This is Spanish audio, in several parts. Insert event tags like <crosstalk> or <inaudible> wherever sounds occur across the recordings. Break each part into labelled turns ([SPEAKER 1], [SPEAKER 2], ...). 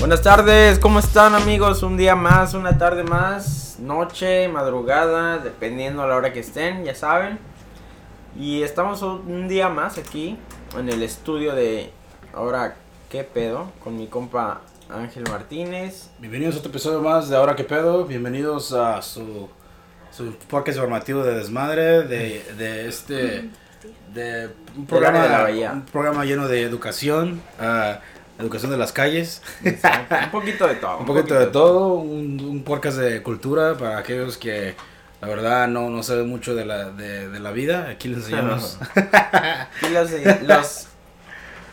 [SPEAKER 1] Buenas tardes, ¿cómo están amigos? Un día más, una tarde más, noche, madrugada, dependiendo a la hora que estén, ya saben. Y estamos un día más aquí en el estudio de Ahora qué pedo con mi compa Ángel Martínez.
[SPEAKER 2] Bienvenidos a otro episodio más de Ahora qué pedo, bienvenidos a su, su podcast informativo de desmadre, de, de este... De un programa,
[SPEAKER 1] de la bahía.
[SPEAKER 2] un programa lleno de educación, ah, educación de las calles. <laughs>
[SPEAKER 1] Exacto, un poquito de todo.
[SPEAKER 2] Un poquito de todo, un, un podcast de cultura para aquellos que la verdad no, no saben mucho de la, de, de la vida. Aquí les enseñamos. <laughs>
[SPEAKER 1] Aquí los, los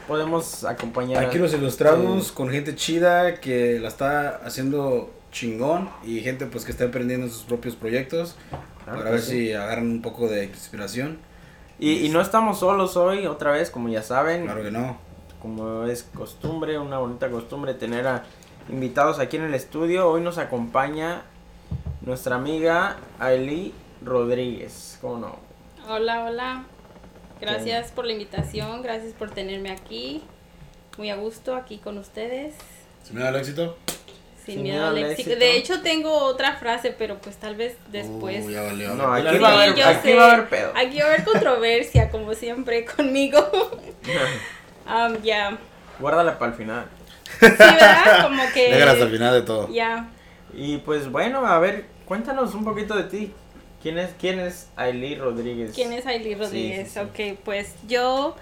[SPEAKER 1] podemos acompañar.
[SPEAKER 2] Aquí los ilustramos con gente chida que la está haciendo chingón y gente pues que está emprendiendo sus propios proyectos
[SPEAKER 1] Claro
[SPEAKER 2] para ver
[SPEAKER 1] sí.
[SPEAKER 2] si agarran un poco de inspiración.
[SPEAKER 1] Y, y no estamos solos hoy, otra vez, como ya saben.
[SPEAKER 2] Claro que no.
[SPEAKER 1] Como es costumbre, una bonita costumbre tener a invitados aquí en el estudio. Hoy nos acompaña nuestra amiga Ailey Rodríguez. ¿Cómo no?
[SPEAKER 3] Hola, hola. Gracias por la invitación, gracias por tenerme aquí. Muy a gusto aquí con ustedes.
[SPEAKER 2] ¿Se me da el éxito?
[SPEAKER 3] Sin, miedo al éxito. De hecho, tengo otra frase, pero pues tal vez después.
[SPEAKER 2] Uh, ya valió.
[SPEAKER 1] No, aquí
[SPEAKER 2] Dile
[SPEAKER 1] va a
[SPEAKER 2] al-
[SPEAKER 1] haber,
[SPEAKER 3] yo
[SPEAKER 1] aquí
[SPEAKER 3] sé.
[SPEAKER 1] va a haber pedo.
[SPEAKER 3] Aquí va a haber controversia, como siempre, <laughs> conmigo. <laughs> Um, ya.
[SPEAKER 1] Guárdala para el final.
[SPEAKER 3] Sí, ¿verdad? Como que.
[SPEAKER 2] Déjala hasta el final de todo.
[SPEAKER 3] Ya.
[SPEAKER 1] Y pues bueno, a ver, cuéntanos un poquito de ti. ¿Quién es, quién es Ailey Rodríguez?
[SPEAKER 3] ¿Quién es Ailey
[SPEAKER 1] Sí,
[SPEAKER 3] Rodríguez?
[SPEAKER 1] sí, sí.
[SPEAKER 3] Ok, pues yo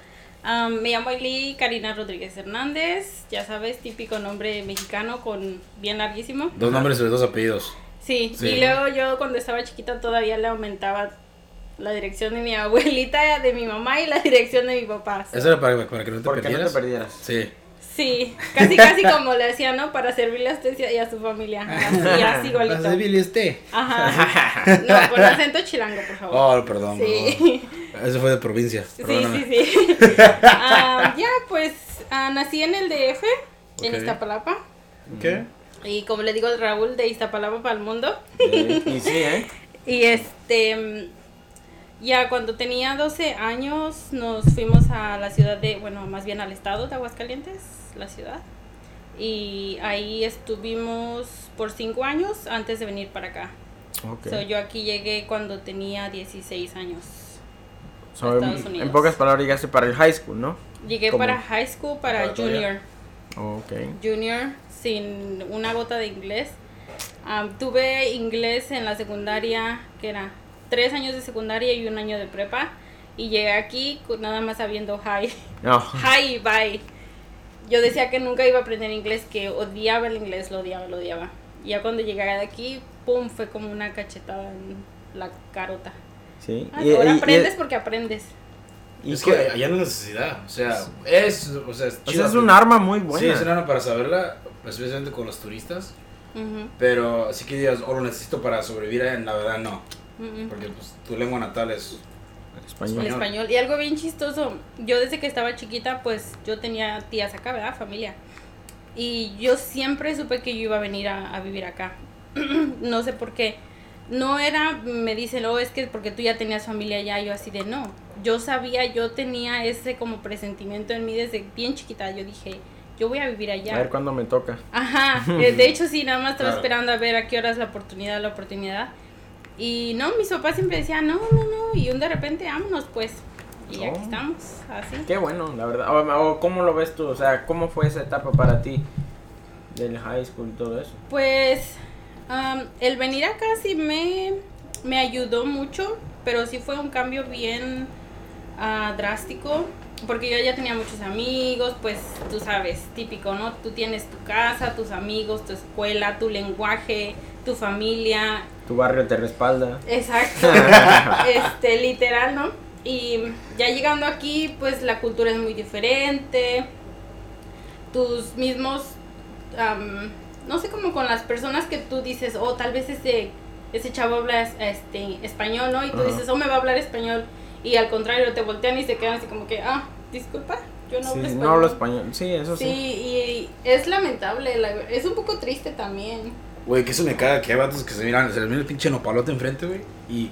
[SPEAKER 3] um, me llamo Ailey Karina Rodríguez Hernández. Ya sabes, típico nombre mexicano con bien larguísimo.
[SPEAKER 2] Dos nombres y dos apellidos.
[SPEAKER 3] Sí,
[SPEAKER 2] Sí.
[SPEAKER 3] y luego yo cuando estaba chiquita todavía le aumentaba la dirección de mi abuelita, de mi mamá y la dirección de mi papá.
[SPEAKER 2] Eso era para, para que no te
[SPEAKER 1] no
[SPEAKER 2] perdieras.
[SPEAKER 1] te perdieras.
[SPEAKER 2] Sí.
[SPEAKER 3] Sí, casi casi como le decía, ¿no? Para servirle a usted y a su familia. Así, así igualito.
[SPEAKER 2] ¿Vas a Billy este?
[SPEAKER 3] Ajá. <laughs> No, con acento chilango, por favor.
[SPEAKER 2] Oh, perdón,
[SPEAKER 3] Sí.
[SPEAKER 2] perdón. Eso fue de provincia.
[SPEAKER 3] Sí,
[SPEAKER 2] perdóname.
[SPEAKER 3] sí, sí. <laughs> Ah, ya, pues ah, nací en el DF, en
[SPEAKER 2] Ok.
[SPEAKER 3] Iztapalapa.
[SPEAKER 2] ¿Qué?
[SPEAKER 3] Y como le digo Raúl, de Iztapalapa para el mundo.
[SPEAKER 1] Y sí, ¿eh? <laughs>
[SPEAKER 3] Y este, mm, ya cuando tenía 12 años nos fuimos a la ciudad de, bueno, más bien al estado de Aguascalientes, la ciudad. Y ahí estuvimos por 5 años antes de venir para acá.
[SPEAKER 1] Ok.
[SPEAKER 3] So, yo aquí llegué cuando tenía 16 años.
[SPEAKER 1] So,
[SPEAKER 3] a
[SPEAKER 1] en-
[SPEAKER 3] Estados
[SPEAKER 1] en,
[SPEAKER 3] Unidos.
[SPEAKER 1] pocas palabras llegaste para el high school, ¿no?
[SPEAKER 3] Llegué
[SPEAKER 1] ¿Cómo?
[SPEAKER 3] para high school, para junior.
[SPEAKER 1] Ok.
[SPEAKER 3] Junior, sin una gota de inglés. Am, tuve inglés en la secundaria, que era tres años de secundaria y un año de prepa. Y llegué aquí nada más sabiendo hi.
[SPEAKER 1] No. <laughs>
[SPEAKER 3] Hi, bye. Yo decía que nunca iba a aprender inglés, que odiaba el inglés, lo odiaba, lo odiaba. Y ya cuando llegué de aquí, pum, fue como una cachetada en la carota.
[SPEAKER 1] Sí.
[SPEAKER 3] Ah,
[SPEAKER 1] Y-
[SPEAKER 3] ahora
[SPEAKER 1] y- y-
[SPEAKER 3] aprendes porque aprendes.
[SPEAKER 1] y
[SPEAKER 2] es que allá no hay necesidad. O sea, es. O sea, es,
[SPEAKER 1] o sea, es un arma muy buena.
[SPEAKER 2] Sí, es un arma para saberla, especialmente con los turistas.
[SPEAKER 3] Ujú,
[SPEAKER 2] Pero así que digas, oh, lo necesito para sobrevivir, en la verdad no. Porque pues, tu lengua natal es.
[SPEAKER 1] Español.
[SPEAKER 3] El español. Y algo bien chistoso, yo desde que estaba chiquita, pues yo tenía tías acá, ¿verdad? Familia. Y yo siempre supe que yo iba a venir a, a vivir acá. <clears throat> no sé por qué. No era, me dicen, oh, es que porque tú ya tenías familia allá, yo así de no. Yo sabía, yo tenía ese como presentimiento en mí desde bien chiquita. Yo dije, yo voy a vivir allá.
[SPEAKER 1] A ver cuándo me toca.
[SPEAKER 3] Ajá, <laughs> eh, de hecho sí, nada más estaba
[SPEAKER 2] Claro.
[SPEAKER 3] esperando a ver a qué horas la oportunidad, la oportunidad. Y no, mis papás siempre decían, no, no, no, y un de repente, vámonos pues. Y
[SPEAKER 1] Oh.
[SPEAKER 3] aquí estamos, así.
[SPEAKER 1] Qué bueno, la verdad. O, o cómo lo ves tú, o sea, ¿cómo fue esa etapa para ti del high school y todo eso?
[SPEAKER 3] Pues am, el venir acá sí me, me ayudó mucho, pero sí fue un cambio bien ah, drástico, porque yo ya tenía muchos amigos, pues tú sabes, típico, ¿no? Tú tienes tu casa, tus amigos, tu escuela, tu lenguaje, tu familia,
[SPEAKER 1] Tu barrio te respalda.
[SPEAKER 3] Exacto, <laughs> este, literal, ¿no? Y ya llegando aquí, pues la cultura es muy diferente. Tus mismos, am, no sé, como con las personas que tú dices, oh, tal vez ese, ese chavo habla este, español, ¿no? Y tú dices, oh, me va a hablar español. Y al contrario, te voltean y se quedan así como que, ah, disculpa, yo no
[SPEAKER 1] Sí,
[SPEAKER 3] hablo español.
[SPEAKER 1] no hablo español. Sí, eso sí.
[SPEAKER 3] Sí, y es lamentable, la- es un poco triste también.
[SPEAKER 2] Güey, que eso me caga, que hay vatos que se miran, se les mira el pinche nopalote enfrente, güey. Y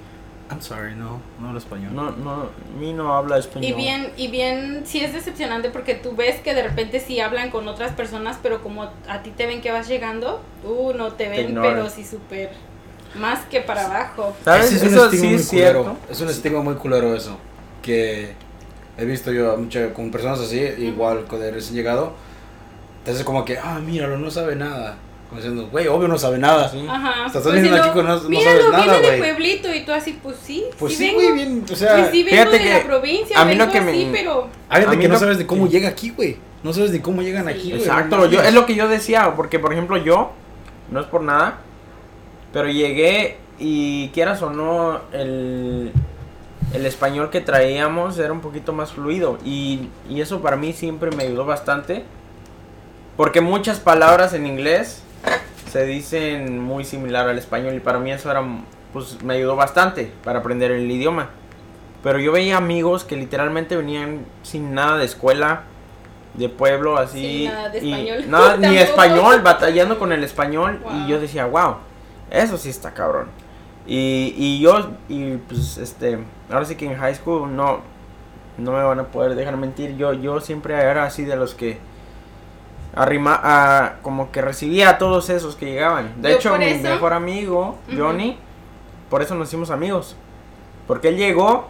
[SPEAKER 2] I'm sorry, no, no hablo español.
[SPEAKER 1] No, no, mi no habla español.
[SPEAKER 3] Y bien, y bien, sí es decepcionante porque tú ves que de repente sí hablan con otras personas, pero como a ti te ven que vas llegando, uh, no te ven,
[SPEAKER 1] ignoran.
[SPEAKER 3] pero sí súper más que para abajo.
[SPEAKER 1] ¿Sabes?
[SPEAKER 2] Es
[SPEAKER 1] Eso
[SPEAKER 2] un estigma
[SPEAKER 1] sí
[SPEAKER 2] muy
[SPEAKER 1] es cierto.
[SPEAKER 2] culero. Es un estigma muy culero eso. Que he visto yo a muchas, con personas así, igual con el recién llegado. Entonces como que, ah, míralo, no sabe nada. Como diciendo, güey, obvio no sabe nada.
[SPEAKER 1] Sí.
[SPEAKER 3] Ajá.
[SPEAKER 2] Estás
[SPEAKER 3] Pues
[SPEAKER 2] viniendo
[SPEAKER 3] si
[SPEAKER 2] aquí con no- no sabes nada,
[SPEAKER 3] viene de pueblito y tú así, pues sí.
[SPEAKER 2] Pues sí, güey, bien, o sea,
[SPEAKER 3] Pues sí vengo
[SPEAKER 1] fíjate
[SPEAKER 3] de
[SPEAKER 1] que
[SPEAKER 3] la provincia,
[SPEAKER 1] a mí lo
[SPEAKER 3] vengo
[SPEAKER 1] que
[SPEAKER 3] así,
[SPEAKER 1] me-
[SPEAKER 3] pero...
[SPEAKER 1] a mí
[SPEAKER 2] que no
[SPEAKER 1] no-
[SPEAKER 2] sabes de cómo llega aquí, güey. No sabes de cómo llegan
[SPEAKER 3] Sí.
[SPEAKER 2] aquí, güey.
[SPEAKER 1] Exacto,
[SPEAKER 2] no
[SPEAKER 1] yo, es lo que yo decía, porque por ejemplo yo, no es por nada, pero llegué y quieras o no, el, el español que traíamos era un poquito más fluido y, y eso para mí siempre me ayudó bastante, porque muchas palabras en inglés se dicen muy similar al español y para mí eso era, pues me ayudó bastante para aprender el idioma. Pero yo veía amigos que literalmente venían sin nada de escuela, de pueblo, así.
[SPEAKER 3] Sin nada de
[SPEAKER 1] y
[SPEAKER 3] español. <laughs>
[SPEAKER 1] nada, ni español, batallando con el español.
[SPEAKER 3] Wow.
[SPEAKER 1] Y yo decía, wow, eso sí está cabrón. Y, y yo, y pues este, ahora sí que en high school no, no me van a poder dejar mentir. Yo, yo siempre era así de los que arrima, a, como que recibía a todos esos que llegaban. De
[SPEAKER 3] Yo
[SPEAKER 1] hecho, mi
[SPEAKER 3] eso-
[SPEAKER 1] mejor amigo. Johnny, por eso nos hicimos amigos. Porque él llegó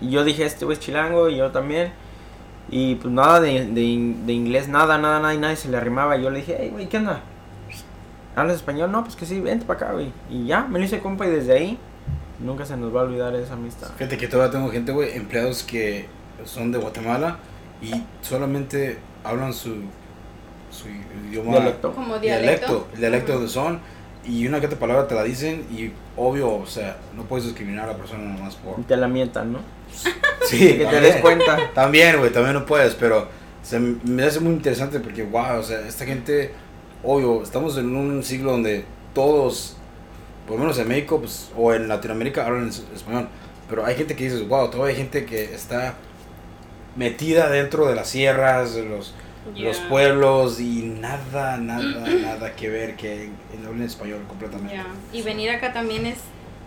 [SPEAKER 1] y yo dije, este güey es chilango y yo también. Y pues nada de, de, de inglés, nada, nada, nada, y nadie se le arrimaba. Y yo le dije, hey, güey, ¿qué onda? ¿Hablas español? No, pues que sí, vente para acá, güey. Y ya, me lo hice compa y desde ahí nunca se nos va a olvidar esa amistad.
[SPEAKER 2] Fíjate que todavía tengo gente, güey, empleados que son de Guatemala y solamente hablan su, su idioma.
[SPEAKER 1] Dialecto.
[SPEAKER 3] Como
[SPEAKER 2] Dialecto.
[SPEAKER 3] dialecto.
[SPEAKER 2] El dialecto
[SPEAKER 3] Ujú.
[SPEAKER 2] donde son. Y una que otra palabra te la dicen y obvio, o sea, no puedes discriminar a la persona nomás por...
[SPEAKER 1] Y te la mientan, ¿no? <laughs>
[SPEAKER 2] Sí, <laughs>
[SPEAKER 1] que te
[SPEAKER 2] también.
[SPEAKER 1] des cuenta.
[SPEAKER 2] También, güey, también no puedes, pero se me hace muy interesante porque, wow, o sea, esta gente, obvio, estamos en un siglo donde todos, por lo menos en México, pues, o en Latinoamérica, hablan es- español, pero hay gente que dices, wow, todavía hay gente que está metida dentro de las sierras, de los, los pueblos y nada, nada, <clears throat> nada que ver que en, hablen español completamente.
[SPEAKER 3] Ya. Y venir acá también es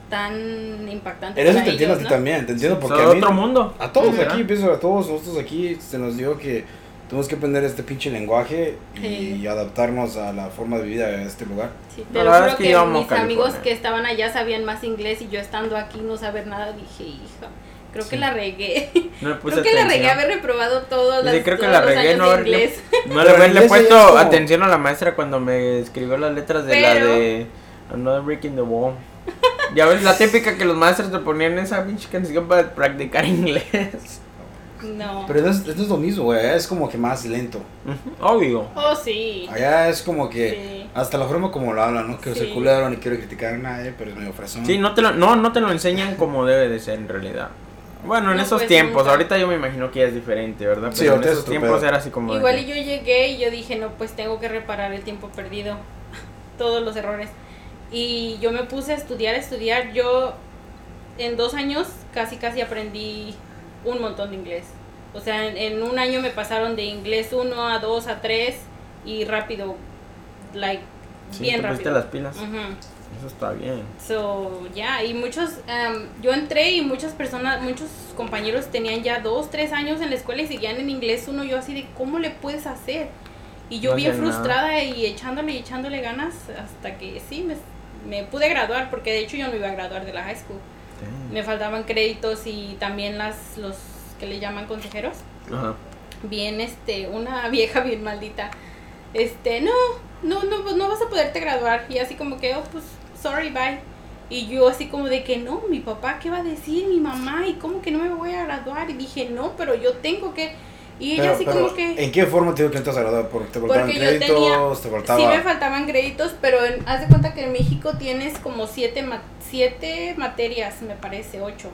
[SPEAKER 3] tan impactante.
[SPEAKER 2] En eso te entiendo a
[SPEAKER 3] ellos,
[SPEAKER 2] ti
[SPEAKER 3] ¿no?
[SPEAKER 2] también, te entiendo
[SPEAKER 1] Sí,
[SPEAKER 2] porque a mí-
[SPEAKER 1] otro mundo.
[SPEAKER 2] A todos
[SPEAKER 1] Ajá.
[SPEAKER 2] aquí, pienso, a todos nosotros aquí se nos dio que tenemos que aprender este pinche lenguaje y
[SPEAKER 3] Sí.
[SPEAKER 2] adaptarnos a la forma de vida de este lugar.
[SPEAKER 3] Sí, te lo
[SPEAKER 1] verdad
[SPEAKER 3] juro
[SPEAKER 1] es que
[SPEAKER 3] que, mis
[SPEAKER 1] California.
[SPEAKER 3] amigos que estaban allá sabían más inglés y yo estando aquí no saber nada, dije, hija, creo que
[SPEAKER 1] Sí.
[SPEAKER 3] la regué.
[SPEAKER 1] No
[SPEAKER 3] creo que la regué haber reprobado todos, las,
[SPEAKER 1] creo que la
[SPEAKER 3] los
[SPEAKER 1] regué
[SPEAKER 3] años
[SPEAKER 1] no
[SPEAKER 3] inglés.
[SPEAKER 1] No
[SPEAKER 2] Pero
[SPEAKER 1] le haberle puesto
[SPEAKER 2] como-
[SPEAKER 1] atención a la maestra cuando me escribió las letras de la de Another Brick in the Wall. Ya ves, la típica que los maestros te ponían esa pinche canción para practicar inglés.
[SPEAKER 3] No.
[SPEAKER 2] Pero no es, no es lo mismo, güey, allá es como que más lento.
[SPEAKER 1] Obvio.
[SPEAKER 3] Oh, sí.
[SPEAKER 2] Allá es como que
[SPEAKER 3] Sí.
[SPEAKER 2] hasta la forma como lo hablan, no quiero ser
[SPEAKER 3] Sí.
[SPEAKER 2] culero ni quiero criticar a nadie, pero es medio fresón.
[SPEAKER 1] Sí, no te lo, no, no te lo enseñan como debe de ser en realidad. Bueno, en
[SPEAKER 3] No,
[SPEAKER 1] esos
[SPEAKER 3] pues,
[SPEAKER 1] tiempos,
[SPEAKER 3] nunca.
[SPEAKER 1] ahorita yo me imagino que ya es diferente, ¿verdad?
[SPEAKER 2] Sí,
[SPEAKER 1] Pero en
[SPEAKER 2] ahorita es
[SPEAKER 1] esos tiempos
[SPEAKER 2] pedo.
[SPEAKER 1] era así como... de
[SPEAKER 3] Igual
[SPEAKER 1] que-
[SPEAKER 3] y yo llegué y yo dije, no, pues tengo que reparar el tiempo perdido, <laughs> todos los errores. Y yo me puse a estudiar, a estudiar. Yo en dos años casi, casi aprendí un montón de inglés. O sea, en, en un año me pasaron de inglés 1 a 2 a 3 y rápido, like,
[SPEAKER 1] Sí,
[SPEAKER 3] bien
[SPEAKER 1] te
[SPEAKER 3] rápido.
[SPEAKER 1] las pilas.
[SPEAKER 3] Ujú.
[SPEAKER 1] Eso está bien.
[SPEAKER 3] So, ya, y muchos, em, yo entré y muchas personas, muchos compañeros tenían ya dos, tres años en la escuela y seguían en inglés uno, yo así de, ¿cómo le puedes hacer? Y yo
[SPEAKER 1] No
[SPEAKER 3] bien
[SPEAKER 1] nada.
[SPEAKER 3] frustrada y echándole y echándole ganas hasta que sí, me, me pude graduar, porque de hecho yo no iba a graduar de la high school. Me faltaban créditos y también las, los que le llaman consejeros
[SPEAKER 1] Ajá.
[SPEAKER 3] bien, este, una <laughs> vieja bien maldita, este, no, no, no, no vas a poderte graduar. Y así como que, oh, pues, sorry, bye. Y yo así como de que, no, mi papá, ¿qué va a decir? Mi mamá, ¿y cómo que no me voy a graduar? Y dije, no, pero yo tengo que... Y ella
[SPEAKER 2] Pero,
[SPEAKER 3] así
[SPEAKER 2] pero,
[SPEAKER 3] como que...
[SPEAKER 2] ¿en qué forma te digo que entras a graduar? Porque te faltaban créditos,
[SPEAKER 3] tenía-
[SPEAKER 2] te faltaba...
[SPEAKER 3] Sí me faltaban créditos, pero en- haz de cuenta que en México tienes como siete, ma- siete materias, me parece, ocho.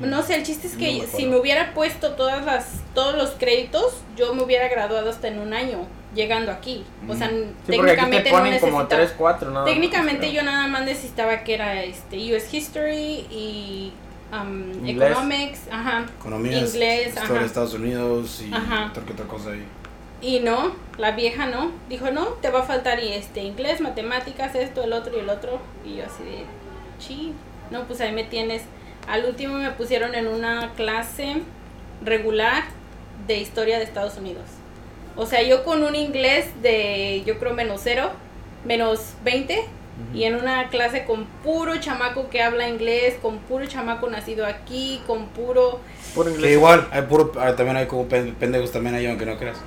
[SPEAKER 3] No sé, el chiste es
[SPEAKER 2] No
[SPEAKER 3] que
[SPEAKER 2] me
[SPEAKER 3] si me hubiera puesto todas las, todos los créditos, yo me hubiera graduado hasta en un año, llegando aquí. O sea.
[SPEAKER 1] Sí, aquí
[SPEAKER 3] técnicamente
[SPEAKER 1] te
[SPEAKER 3] no
[SPEAKER 1] como
[SPEAKER 3] necesitaba.
[SPEAKER 1] 3, 4, nada más,
[SPEAKER 3] técnicamente
[SPEAKER 1] creo.
[SPEAKER 3] yo nada más necesitaba que era este US History y um,
[SPEAKER 1] Inglés.
[SPEAKER 3] Economics, ajá.
[SPEAKER 2] Economía,
[SPEAKER 3] Inglés,
[SPEAKER 2] historia
[SPEAKER 3] ajá.
[SPEAKER 2] de Estados Unidos y
[SPEAKER 3] Ajá.
[SPEAKER 2] otra que otra cosa ahí.
[SPEAKER 3] Y no, la vieja no. Dijo, no, te va a faltar y este inglés, matemáticas, esto, el otro y el otro. Y yo así de, chi. No, pues ahí me tienes. Al último me pusieron en una clase regular de historia de Estados Unidos. O sea, yo con un inglés de, yo creo, menos cero, menos 20, y en una clase con puro chamaco que habla inglés, con puro chamaco nacido aquí, con puro...
[SPEAKER 2] Que
[SPEAKER 1] inglés.
[SPEAKER 2] igual, hay puro, ah, también hay como pen- pendejos también ahí, aunque no creas.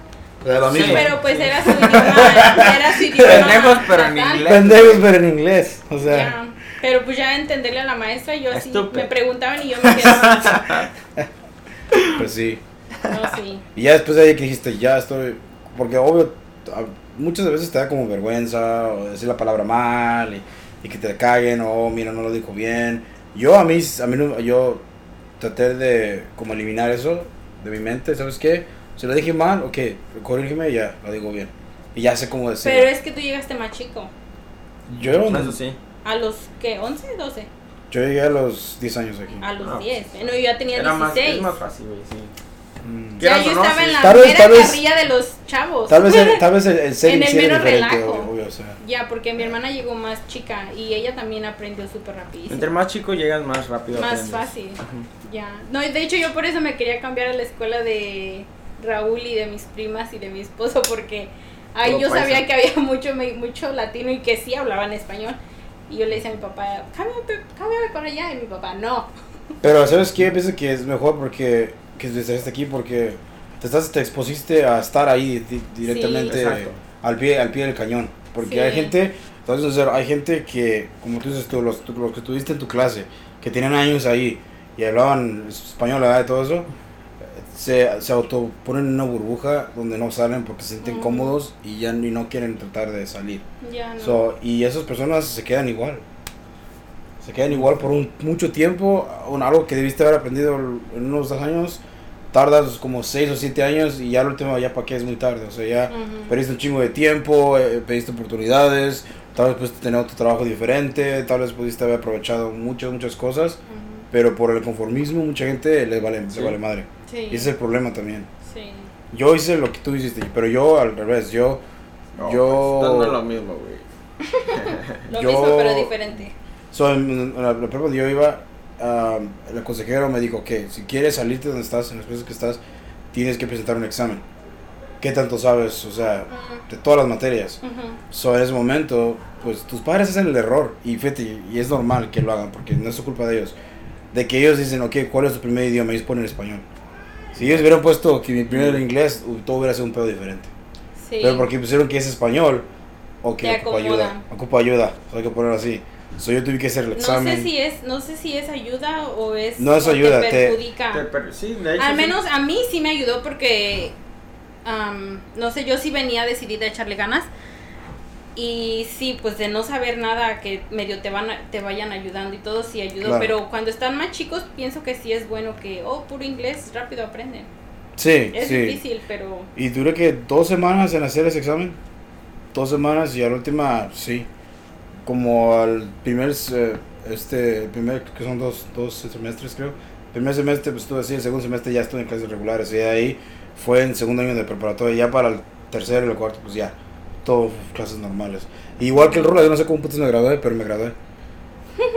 [SPEAKER 2] O sea, lo
[SPEAKER 1] Sí.
[SPEAKER 3] Pero pues era su idioma, era su idioma.
[SPEAKER 1] Pendejos, pero en inglés.
[SPEAKER 2] Pendejos, pero en inglés. O sea,
[SPEAKER 3] Pero pues ya entenderle a la maestra, yo así
[SPEAKER 1] Estúpido.
[SPEAKER 3] me preguntaban y yo me quedaba. <laughs>
[SPEAKER 2] pues sí.
[SPEAKER 3] No, sí.
[SPEAKER 2] Y ya después de ahí que dijiste, ya estoy. Porque obvio, muchas veces te da como vergüenza o decir la palabra mal y, y que te caguen o mira, no lo dijo bien. Yo a mí, a mí no- yo traté de como eliminar eso de mi mente, ¿sabes qué? Si lo dije mal, ok, corrígeme y ya, lo digo bien. Y ya sé cómo decirlo.
[SPEAKER 3] Pero es que tú llegaste más chico.
[SPEAKER 2] Yo,
[SPEAKER 1] Eso sí.
[SPEAKER 3] ¿A los qué? ¿11? 12?
[SPEAKER 2] yo llegué a los 10 años aquí.
[SPEAKER 3] A los
[SPEAKER 1] Ah,
[SPEAKER 3] 10. No, yo ya tenía
[SPEAKER 1] Era más,
[SPEAKER 3] 16.
[SPEAKER 1] es más fácil, güey, sí.
[SPEAKER 2] Mm.
[SPEAKER 3] Ya yo estaba en la
[SPEAKER 2] Tal vez-
[SPEAKER 3] mera
[SPEAKER 2] tal vez-
[SPEAKER 3] carrilla de los chavos.
[SPEAKER 2] Tal vez el, <laughs> tal vez el, el
[SPEAKER 3] En el
[SPEAKER 2] sí
[SPEAKER 3] mero relajo.
[SPEAKER 2] obvio, obvio, o sea.
[SPEAKER 3] Ya, porque mi hermana llegó más chica y ella también aprendió súper rapidísimo.
[SPEAKER 1] Entre más chico llegas más rápido.
[SPEAKER 3] Más
[SPEAKER 1] aprendes.
[SPEAKER 3] fácil. Ya. No, y de hecho yo por eso me quería cambiar a la escuela de Raúl y de mis primas y de mi esposo porque ahí yo
[SPEAKER 1] paisa.
[SPEAKER 3] sabía que había <laughs> mucho mucho latino y que sí hablaban español. Y yo le decía a mi papá, cámbiame, cámbiame para allá. Y mi papá, no.
[SPEAKER 2] Pero ¿sabes qué? Pienso que es mejor porque que estés aquí porque te estás te expusiste a estar ahí di- directamente
[SPEAKER 1] Exacto.
[SPEAKER 2] al pie al pie del cañón, porque
[SPEAKER 3] Sí.
[SPEAKER 2] hay gente, entonces hay gente que como tú dices tú los, los que tuviste en tu clase, que tenían años ahí y hablaban español, ¿verdad? Y todo eso se, se auto ponen en una burbuja donde no salen porque se sienten
[SPEAKER 3] Ujú.
[SPEAKER 2] cómodos y ya ni no quieren tratar de salir.
[SPEAKER 3] Ya no.
[SPEAKER 2] So, y esas personas se quedan igual. Se quedan igual por un, mucho tiempo. Un, algo que debiste haber aprendido en unos dos años. Tardas como seis o siete años y ya el último ya para qué es muy tarde. O sea, ya
[SPEAKER 3] Ujú.
[SPEAKER 2] perdiste un chingo de tiempo, eh, pediste oportunidades. Tal vez pudiste tener otro trabajo diferente. Tal vez pudiste haber aprovechado muchas, muchas cosas.
[SPEAKER 3] Ujú.
[SPEAKER 2] Pero por el conformismo mucha gente le vale,
[SPEAKER 1] Sí.
[SPEAKER 2] le vale madre.
[SPEAKER 3] Sí.
[SPEAKER 2] Y ese es el problema también.
[SPEAKER 3] Sí.
[SPEAKER 2] Yo hice lo que tú hiciste, pero yo al revés. Yo,
[SPEAKER 1] No,
[SPEAKER 2] yo...
[SPEAKER 1] pues, no es lo mismo, güey. <laughs>
[SPEAKER 3] Lo
[SPEAKER 2] Yo-
[SPEAKER 3] mismo pero diferente.
[SPEAKER 2] So, en, en la, la prepa donde yo iba, el consejero me dijo que si quieres salirte de donde estás, en las cosas que estás, tienes que presentar un examen. ¿Qué tanto sabes? O sea,
[SPEAKER 3] Ujú.
[SPEAKER 2] de todas las materias.
[SPEAKER 3] Ujú.
[SPEAKER 2] So, en ese momento, pues tus padres hacen el error. Y fíjate, y es normal que lo hagan, porque no es su culpa de ellos. De que ellos dicen, ok, ¿cuál es tu primer idioma? Y ellos ponen español. Si ellos hubieran puesto que mi primer era inglés, uh, todo hubiera sido un pedo diferente.
[SPEAKER 3] Sí.
[SPEAKER 2] Pero porque pusieron que es español, o que
[SPEAKER 3] Te
[SPEAKER 2] ocupa ayuda. Ocupa ayuda, so, hay que ponerlo así. So, yo tuve que hacer el
[SPEAKER 3] no
[SPEAKER 2] examen.
[SPEAKER 3] sé si es no sé si es ayuda o es
[SPEAKER 2] No es ayuda,
[SPEAKER 3] te
[SPEAKER 2] te-
[SPEAKER 3] perjudica.
[SPEAKER 1] Te per- sí, de hecho.
[SPEAKER 3] Al
[SPEAKER 1] sí.
[SPEAKER 3] menos a mí sí me ayudó porque, am, no sé, yo sí venía decidida a echarle ganas. Y sí, pues de no saber nada, que medio te, van a- te vayan ayudando y todo sí ayudó.
[SPEAKER 2] Claro.
[SPEAKER 3] Pero cuando están más chicos, pienso que sí es bueno que, oh, puro inglés, rápido aprenden.
[SPEAKER 2] Sí,
[SPEAKER 3] Es
[SPEAKER 2] sí.
[SPEAKER 3] difícil, pero
[SPEAKER 2] Y duré que dos semanas en hacer ese examen. Dos semanas y a la última, sí. Como al primer, este, primer, que son dos, dos semestres creo. Primer semestre pues estuve así, el segundo semestre ya estuve en clases regulares. Y ahí fue en segundo año de preparatoria. Ya para el tercero y el cuarto, pues ya, todo clases normales. Igual que el rol, yo no sé cómo putas me gradué, pero me gradué.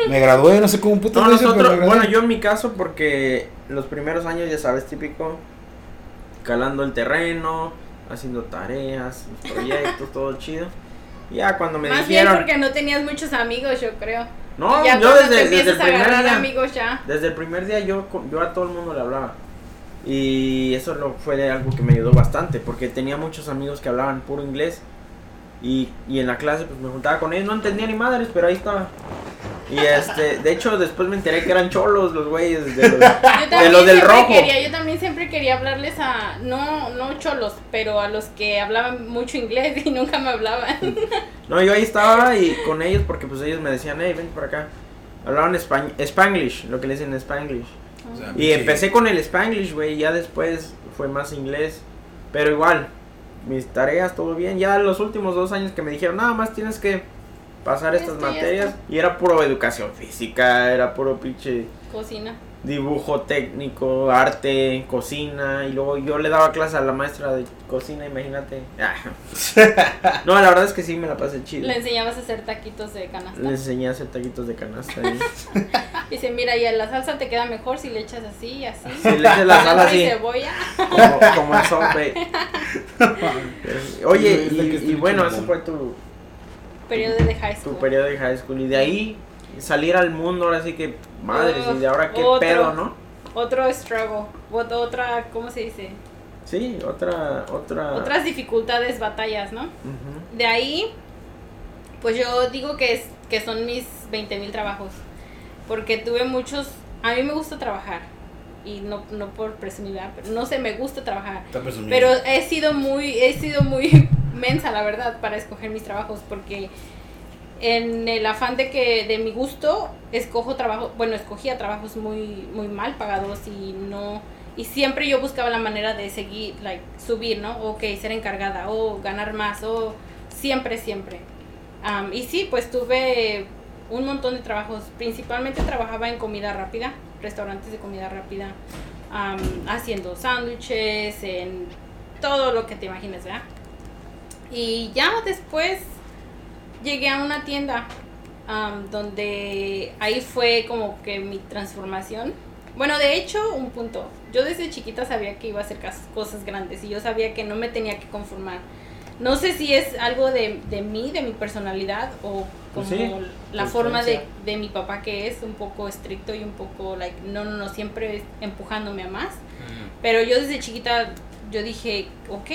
[SPEAKER 2] Me gradué, no sé cómo putas
[SPEAKER 1] No,
[SPEAKER 2] lo hice, pero me
[SPEAKER 1] nosotros,
[SPEAKER 2] gradué.
[SPEAKER 1] bueno, yo en mi caso, porque los primeros años, ya sabes, típico, calando el terreno, haciendo tareas, proyectos, todo chido. Ya cuando me
[SPEAKER 3] más bien
[SPEAKER 1] dijeron,
[SPEAKER 3] porque no tenías muchos amigos, yo creo.
[SPEAKER 1] no,
[SPEAKER 3] ya
[SPEAKER 1] yo desde, desde el primer día,
[SPEAKER 3] amigos ya.
[SPEAKER 1] desde el primer día yo, yo a todo el mundo le hablaba. Y eso lo, fue algo que me ayudó bastante, porque tenía muchos amigos que hablaban puro inglés. Y, y en la clase pues me juntaba con ellos, no entendía ni madres, pero ahí estaba. Y este, de hecho después me enteré que eran cholos los güeyes de los, de del rojo.
[SPEAKER 3] Quería, yo también siempre quería hablarles a, no, no cholos, pero a los que hablaban mucho inglés y nunca me hablaban.
[SPEAKER 1] No, yo ahí estaba y con ellos porque pues ellos me decían, hey, ven por acá. Hablaban españ Spanglish, lo que le dicen Spanglish.
[SPEAKER 2] O sea,
[SPEAKER 1] Y empecé con el Spanglish, güey, y ya después fue más inglés. Pero igual, mis tareas, todo bien. Ya los últimos dos años que me dijeron, nada más tienes que pasar estas
[SPEAKER 3] Esto
[SPEAKER 1] materias.
[SPEAKER 3] está.
[SPEAKER 1] Y era puro educación física, era puro pinche...
[SPEAKER 3] Cocina.
[SPEAKER 1] Dibujo técnico, arte, cocina. Y luego yo le daba clase a la maestra de cocina, imagínate. Ah. no, la verdad es que sí me la pasé chido.
[SPEAKER 3] Le enseñabas a hacer taquitos de canasta.
[SPEAKER 1] Le enseñé a hacer taquitos de canasta. ahí. <laughs>
[SPEAKER 3] Dice, mira, y a la salsa te queda mejor si le echas así y así.
[SPEAKER 1] Si le echas la <laughs> sal
[SPEAKER 3] y
[SPEAKER 1] así.
[SPEAKER 3] cebolla.
[SPEAKER 1] como, como el zombie. <laughs> Oye, y, y bueno, ese fue tu,
[SPEAKER 3] Periodo de high
[SPEAKER 1] tu
[SPEAKER 3] school.
[SPEAKER 1] periodo de high school. Y de ahí salir al mundo, ahora sí que, madres, y de ahora qué
[SPEAKER 3] Otro.
[SPEAKER 1] pedo, ¿no?
[SPEAKER 3] Otro struggle. ot- Otra, ¿cómo se dice?
[SPEAKER 1] Sí, otra, otra.
[SPEAKER 3] Otras dificultades, batallas, ¿no? De ahí, pues yo digo que, es, que son mis 20 mil trabajos. Porque tuve muchos. A mí me gusta trabajar. Y no, no por presumir, pero no sé, me gusta trabajar. Pero he sido muy, he sido muy <laughs> mensa, la verdad, para escoger mis trabajos, porque en el afán de que de mi gusto escojo trabajo, bueno, escogía trabajos muy, muy mal pagados y no, y siempre yo buscaba la manera de seguir, like, subir, ¿no? Ok, ser encargada, o ganar más, o siempre, siempre. Am, y sí, pues tuve un montón de trabajos, principalmente trabajaba en comida rápida, restaurantes de comida rápida, am, haciendo sándwiches, en todo lo que te imagines, ¿verdad? Y ya después llegué a una tienda am, donde ahí fue como que mi transformación. Bueno, de hecho, un punto. Yo desde chiquita sabía que iba a hacer cosas grandes y yo sabía que no me tenía que conformar. No sé si es algo de, de mí, de mi personalidad, o como
[SPEAKER 1] Pues sí,
[SPEAKER 3] la forma de, de mi papá que es un poco estricto y un poco, like, no, no, no, siempre empujándome a más. Pero yo desde chiquita, yo dije, ok,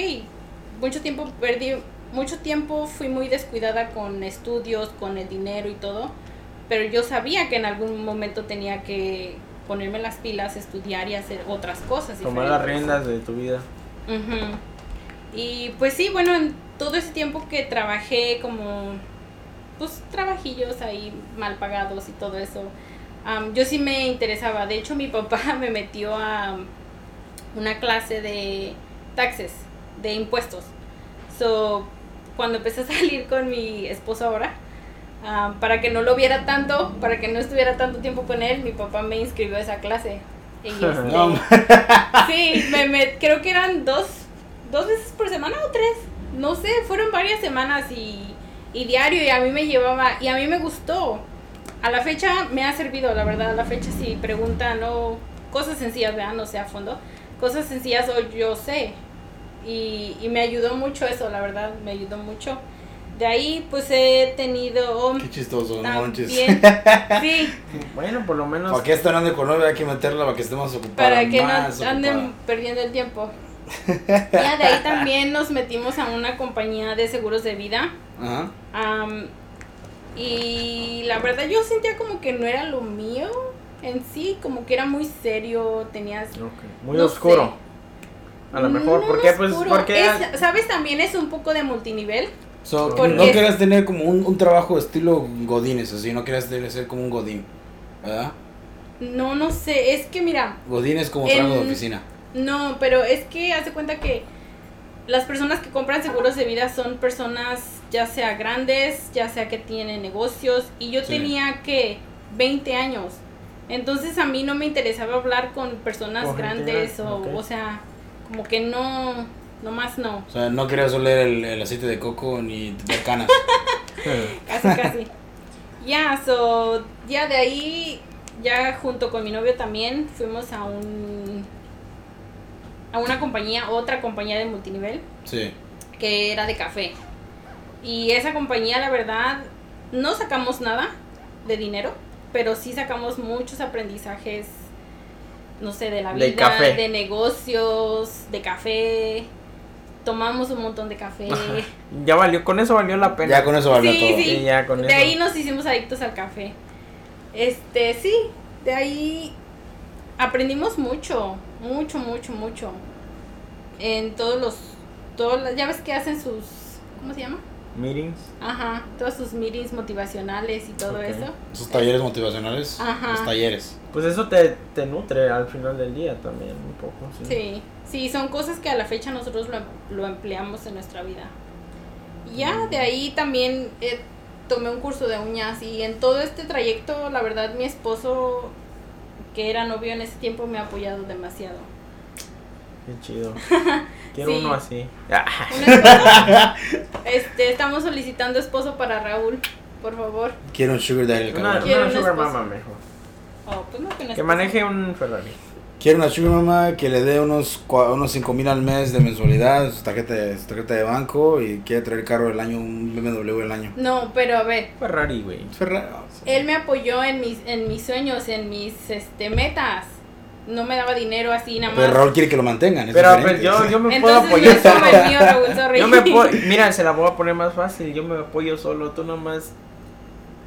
[SPEAKER 3] mucho tiempo perdí, mucho tiempo fui muy descuidada con estudios, con el dinero y todo. Pero yo sabía que en algún momento tenía que ponerme las pilas, estudiar y hacer otras cosas.
[SPEAKER 1] Tomar las riendas de tu vida.
[SPEAKER 3] Ujú. Y pues sí, bueno, en todo ese tiempo que trabajé como, pues trabajillos ahí mal pagados y todo eso, am, yo sí me interesaba. De hecho, mi papá <laughs> me metió a una clase de taxes, de impuestos. So, cuando empecé a salir con mi esposo ahora, am, para que no lo viera tanto, para que no estuviera tanto tiempo con él, mi papá me inscribió a esa clase. Y <laughs> este,
[SPEAKER 2] No,
[SPEAKER 3] Sí, me, me- creo que eran dos, dos veces por semana o tres. No sé, fueron varias semanas y, y diario y a mí me llevaba y a mí me gustó. A la fecha me ha servido, la verdad, a la fecha si preguntan o cosas sencillas, ¿verdad? No sé a fondo. Cosas sencillas o yo sé. Y, y me ayudó mucho eso, la verdad, me ayudó mucho. De ahí pues he tenido
[SPEAKER 2] Qué chistoso, no manches. <laughs>
[SPEAKER 3] sí,
[SPEAKER 1] Bueno, por lo menos.
[SPEAKER 2] ¿Para qué están andando con novia? Hay que meterla para que estemos ocupados.
[SPEAKER 3] para que no anden
[SPEAKER 2] ocupada.
[SPEAKER 3] perdiendo el tiempo. <laughs> Ya de ahí también nos metimos a una compañía de seguros de vida.
[SPEAKER 2] Ajá.
[SPEAKER 3] am, y la verdad yo sentía como que no era lo mío en sí, como que era muy serio, tenías...
[SPEAKER 1] Ok, Muy
[SPEAKER 3] No
[SPEAKER 1] oscuro. A lo mejor.
[SPEAKER 3] No
[SPEAKER 1] ¿Por qué? Pues
[SPEAKER 3] oscuro,
[SPEAKER 1] porque.
[SPEAKER 3] es- ¿Sabes? También es un poco de multinivel.
[SPEAKER 2] So, no querías tener como un, un trabajo estilo Godines, así, no querías tener- ser como un Godín, ¿verdad?
[SPEAKER 3] No, no sé, es que mira,
[SPEAKER 2] Godín es como trabajo de oficina.
[SPEAKER 3] No, pero es que hace cuenta que las personas que compran seguros de vida son personas ya sea grandes, ya sea que tienen negocios y yo
[SPEAKER 2] Sí.
[SPEAKER 3] tenía que 20 años. Entonces a mí no me interesaba hablar con personas grandes
[SPEAKER 1] grande,
[SPEAKER 3] o, o sea, como que no, nomás no,
[SPEAKER 2] O sea, no querías oler el, el aceite de coco ni de canas. <laughs> <laughs>
[SPEAKER 3] casi casi. Ya, so, ya de ahí, ya junto con mi novio también fuimos a un, a una compañía, otra compañía de multinivel.
[SPEAKER 2] Sí.
[SPEAKER 3] que era de café. Y esa compañía, la verdad, no sacamos nada de dinero, pero sí sacamos muchos aprendizajes, no sé, de la vida,
[SPEAKER 1] De
[SPEAKER 3] de,
[SPEAKER 1] café.
[SPEAKER 3] negocios, de café. Tomamos un montón de café. <laughs>
[SPEAKER 1] Ya valió, con eso valió la pena.
[SPEAKER 2] Ya con eso valió
[SPEAKER 3] Sí,
[SPEAKER 2] todo.
[SPEAKER 3] sí.
[SPEAKER 1] Sí, ya con
[SPEAKER 3] de
[SPEAKER 1] eso.
[SPEAKER 3] ahí nos hicimos adictos al café. Este, sí, de ahí aprendimos mucho, mucho, mucho, mucho. En todos los, todos las, ya ves que hacen sus, ¿cómo se llama?
[SPEAKER 1] Meetings.
[SPEAKER 3] Ajá, todos sus meetings motivacionales y todo eso.
[SPEAKER 2] Esos talleres motivacionales.
[SPEAKER 3] Ajá.
[SPEAKER 2] Los talleres.
[SPEAKER 1] Pues eso te, te nutre al final del día también, un poco. Sí.
[SPEAKER 3] Sí, sí, son cosas que a la fecha nosotros lo, lo empleamos en nuestra vida. Ya de ahí también eh, tomé un curso de uñas y en todo este trayecto, la verdad, mi esposo que era novio en ese tiempo, me ha apoyado demasiado.
[SPEAKER 1] Qué chido. <laughs> Quiero
[SPEAKER 3] Sí.
[SPEAKER 1] uno así. <laughs>
[SPEAKER 3] Este, estamos solicitando esposo para Raúl, por favor.
[SPEAKER 2] Quiero un sugar daddy, el
[SPEAKER 1] Una, una
[SPEAKER 3] un
[SPEAKER 1] sugar
[SPEAKER 3] esposo.
[SPEAKER 1] mama mejor.
[SPEAKER 3] Oh, pues no, que,
[SPEAKER 1] maneje un Ferrari.
[SPEAKER 2] Quiero una sugar mama que le dé unos, unos 5 mil al mes de mensualidad, su tarjeta, su tarjeta de banco y quiere traer el carro del año, un BMW del año.
[SPEAKER 3] No, pero a ver,
[SPEAKER 1] Ferrari, güey.
[SPEAKER 2] Ferrari.
[SPEAKER 3] él me apoyó en mis, en mis sueños, en mis este, metas. No me daba dinero así nada más.
[SPEAKER 2] Pero Raúl quiere que lo mantengan. es
[SPEAKER 1] Pero pues
[SPEAKER 2] diferente.
[SPEAKER 1] yo, yo me puedo
[SPEAKER 3] Entonces
[SPEAKER 1] apoyar
[SPEAKER 3] mío, Raúl. <laughs>
[SPEAKER 1] Yo me puedo, mira, se la voy a poner más fácil. Yo me apoyo solo. Tú nomás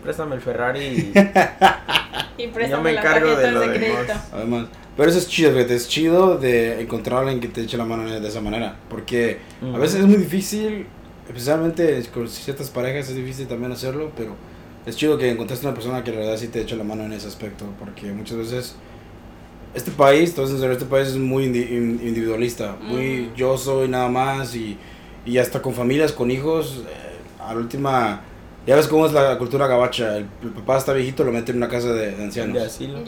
[SPEAKER 1] préstame el Ferrari y <laughs>
[SPEAKER 3] y préstame
[SPEAKER 1] yo me
[SPEAKER 3] la
[SPEAKER 1] encargo
[SPEAKER 3] tarjeta
[SPEAKER 1] de lo
[SPEAKER 3] de
[SPEAKER 1] demás.
[SPEAKER 3] crédito.
[SPEAKER 2] Además, pero eso es chido, fíjate, es chido de encontrar a alguien que te eche la mano de esa manera. Porque a
[SPEAKER 1] Ujú.
[SPEAKER 2] veces es muy difícil, especialmente con ciertas parejas es difícil también hacerlo, pero es chido que encontraste una persona que la verdad sí te eche la mano en ese aspecto. Porque muchas veces este país, entonces este país es muy indi- in- individualista, muy
[SPEAKER 3] Ujú.
[SPEAKER 2] yo soy nada más y, y hasta con familias, con hijos, eh, a la última... Ya ves cómo es la cultura gabacha, el, el papá está viejito, lo mete en una casa de, de ancianos.
[SPEAKER 1] de asilo.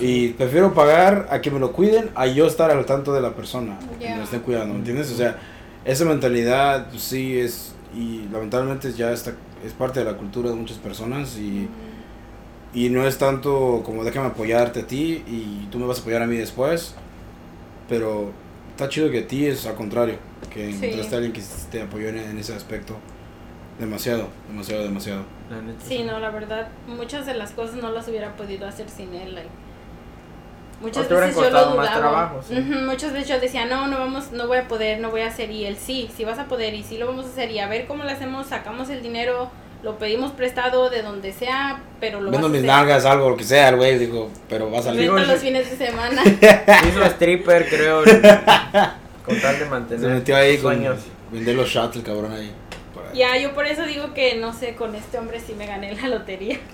[SPEAKER 2] Y prefiero pagar a que me lo cuiden a yo estar al tanto de la persona, a que me estén cuidando, ¿me entiendes? O sea, esa mentalidad pues, sí es, y lamentablemente ya está, es parte de la cultura de muchas personas y, y no es tanto como déjame apoyarte a ti y tú me vas a apoyar a mí después, pero está chido que a ti es al contrario, que
[SPEAKER 3] Sí.
[SPEAKER 2] encontraste a alguien que te apoyó en, en ese aspecto. Demasiado, demasiado, demasiado.
[SPEAKER 1] La neta,
[SPEAKER 3] Sí, no, la verdad, muchas de las cosas no las hubiera podido hacer sin él. like. Muchas veces yo lo dudaba.
[SPEAKER 1] trabajo, sí.
[SPEAKER 3] Muchas veces yo decía, no, no vamos, no voy a poder, no voy a hacer. Y él, sí, sí vas a poder y sí lo vamos a hacer. Y a ver cómo lo hacemos, sacamos el dinero, lo pedimos prestado de donde sea, pero lo
[SPEAKER 2] Vendo
[SPEAKER 3] vas a
[SPEAKER 2] mis
[SPEAKER 3] hacer.
[SPEAKER 2] nalgas, algo, lo que sea, el güey, digo, pero va a salir.
[SPEAKER 3] Los fines de semana. <laughs>
[SPEAKER 1] Hizo stripper, creo. <laughs> con tal de mantener
[SPEAKER 2] Se metió ahí
[SPEAKER 1] sus
[SPEAKER 2] con
[SPEAKER 1] sueños.
[SPEAKER 2] vender los shots el cabrón ahí. <laughs>
[SPEAKER 3] ya, yo por eso digo que, no sé, con este hombre sí me gané la lotería. <laughs>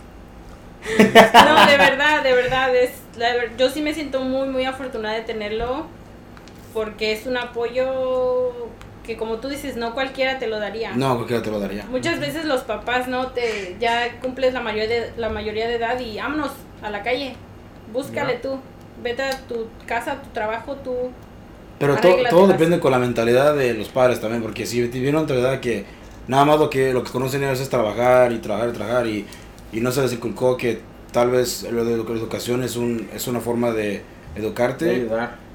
[SPEAKER 3] No, de verdad, de verdad, es, la yo sí me siento muy, muy afortunada de tenerlo, porque es un apoyo que como tú dices, no cualquiera te lo daría.
[SPEAKER 2] No, cualquiera te lo daría.
[SPEAKER 3] Muchas veces los papás no te, ya cumples la mayoría de, la mayoría de edad y vámonos a la calle, búscale tú, vete a tu casa, a tu trabajo, tú.
[SPEAKER 2] Pero to- todo depende con la mentalidad de los padres también, porque si tienen una mentalidad que nada más lo que lo que conocen ellos es trabajar y trabajar y trabajar y, y no se les inculcó que tal vez lo de la educación es un es una forma de educarte,
[SPEAKER 1] De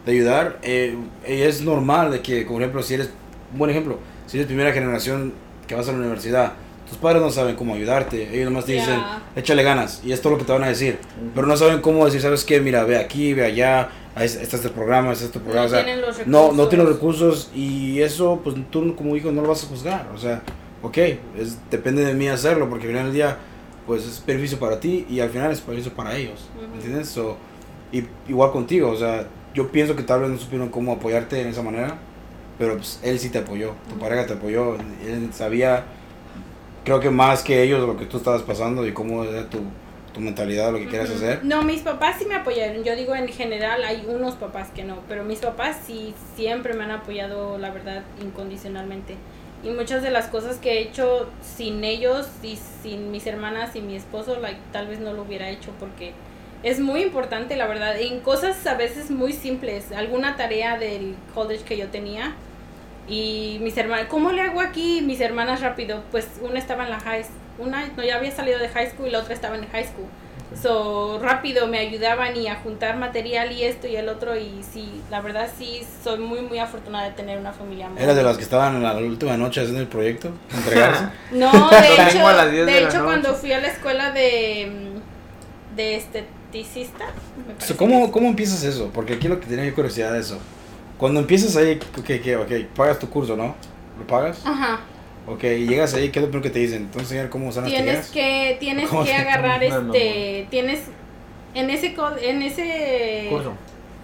[SPEAKER 2] de,
[SPEAKER 1] ayudar.
[SPEAKER 2] eh, y es normal de que, por ejemplo, si eres, un buen ejemplo, si eres primera generación que vas a la universidad, tus padres no saben cómo ayudarte, ellos nomás te dicen, échale ganas, y es todo lo que te van a decir, pero no saben cómo decir, ¿sabes qué? Mira, ve aquí, ve allá, este es el programa, este es tu programa,
[SPEAKER 3] No
[SPEAKER 2] o sea,
[SPEAKER 3] tienen los
[SPEAKER 2] no, no tiene los
[SPEAKER 3] recursos.
[SPEAKER 2] recursos y eso, pues tú como hijo no lo vas a juzgar. O sea, ok, es, depende de mí hacerlo porque al final del día, pues es beneficio para ti y al final es beneficio para ellos.
[SPEAKER 3] Ujú.
[SPEAKER 2] ¿Entiendes? So, y igual contigo, o sea, yo pienso que tal vez no supieron cómo apoyarte en esa manera, pero pues él sí te apoyó, tu pareja te apoyó, él sabía, creo que más que ellos lo que tú estabas pasando y cómo era tu, tu mentalidad, lo que quieras
[SPEAKER 3] Ujú.
[SPEAKER 2] hacer.
[SPEAKER 3] No, mis papás sí me apoyaron. Yo digo en general hay unos papás que no, pero mis papás sí siempre me han apoyado, la verdad, incondicionalmente. Y muchas de las cosas que he hecho sin ellos y sin mis hermanas y mi esposo, like, tal vez no lo hubiera hecho porque es muy importante, la verdad, en cosas a veces muy simples. Alguna tarea del college que yo tenía y mis hermanas, ¿cómo le hago aquí? Mis hermanas rápido, pues una estaba en la high una no, ya había salido de high school y la otra estaba en high school. So, rápido me ayudaban y a juntar material y esto y el otro y sí, la verdad sí soy muy muy afortunada de tener una familia muy
[SPEAKER 2] ¿Eras de las que estaban en la última noche haciendo el proyecto? ¿Entregarse? <laughs>
[SPEAKER 3] No, <laughs> de hecho,
[SPEAKER 1] a las 10
[SPEAKER 3] de hecho cuando fui a la escuela de mm, de esteticista, me
[SPEAKER 2] So, ¿cómo, ¿Cómo empiezas eso? Porque aquí lo que tenía yo curiosidad de eso. Cuando empiezas ahí, ok, ok, ok, pagas tu curso, ¿no? ¿Lo pagas?
[SPEAKER 3] Ajá.
[SPEAKER 2] Ok, y llegas ahí, ¿qué es lo primero que te dicen? Entonces, enseñar cómo usar las
[SPEAKER 3] Tienes
[SPEAKER 2] tijeras.
[SPEAKER 3] que tienes
[SPEAKER 2] ¿Cómo
[SPEAKER 3] que agarrar
[SPEAKER 1] No, no,
[SPEAKER 3] este, tienes en ese co- en ese
[SPEAKER 1] Curso.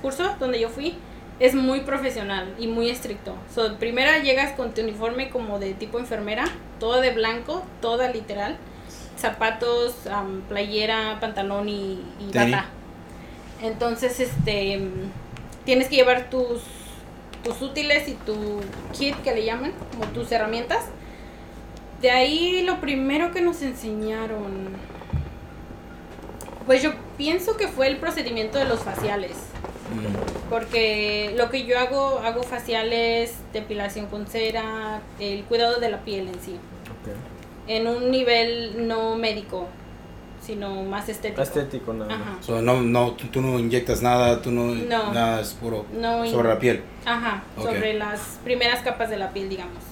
[SPEAKER 3] curso donde yo fui es muy profesional y muy estricto. So, primera llegas con tu uniforme como de tipo enfermera, todo de blanco, toda literal, zapatos, playera, pantalón y, bata. Entonces, este, tienes que llevar tus tus útiles y tu kit que le llaman, como tus herramientas. De ahí lo primero que nos enseñaron Pues yo pienso que fue el procedimiento de los faciales.
[SPEAKER 2] Mm.
[SPEAKER 3] Porque lo que yo hago, hago faciales, depilación con cera, el cuidado de la piel en sí.
[SPEAKER 1] Ok.
[SPEAKER 3] En un nivel no médico, sino más estético.
[SPEAKER 1] Estético nada más.
[SPEAKER 3] Ajá.
[SPEAKER 2] So, no, no, tú, tú no inyectas nada, tú no,
[SPEAKER 3] No.
[SPEAKER 2] nada, es puro
[SPEAKER 3] No,
[SPEAKER 2] sobre la piel.
[SPEAKER 3] Ajá, sobre las primeras capas de la piel, digamos.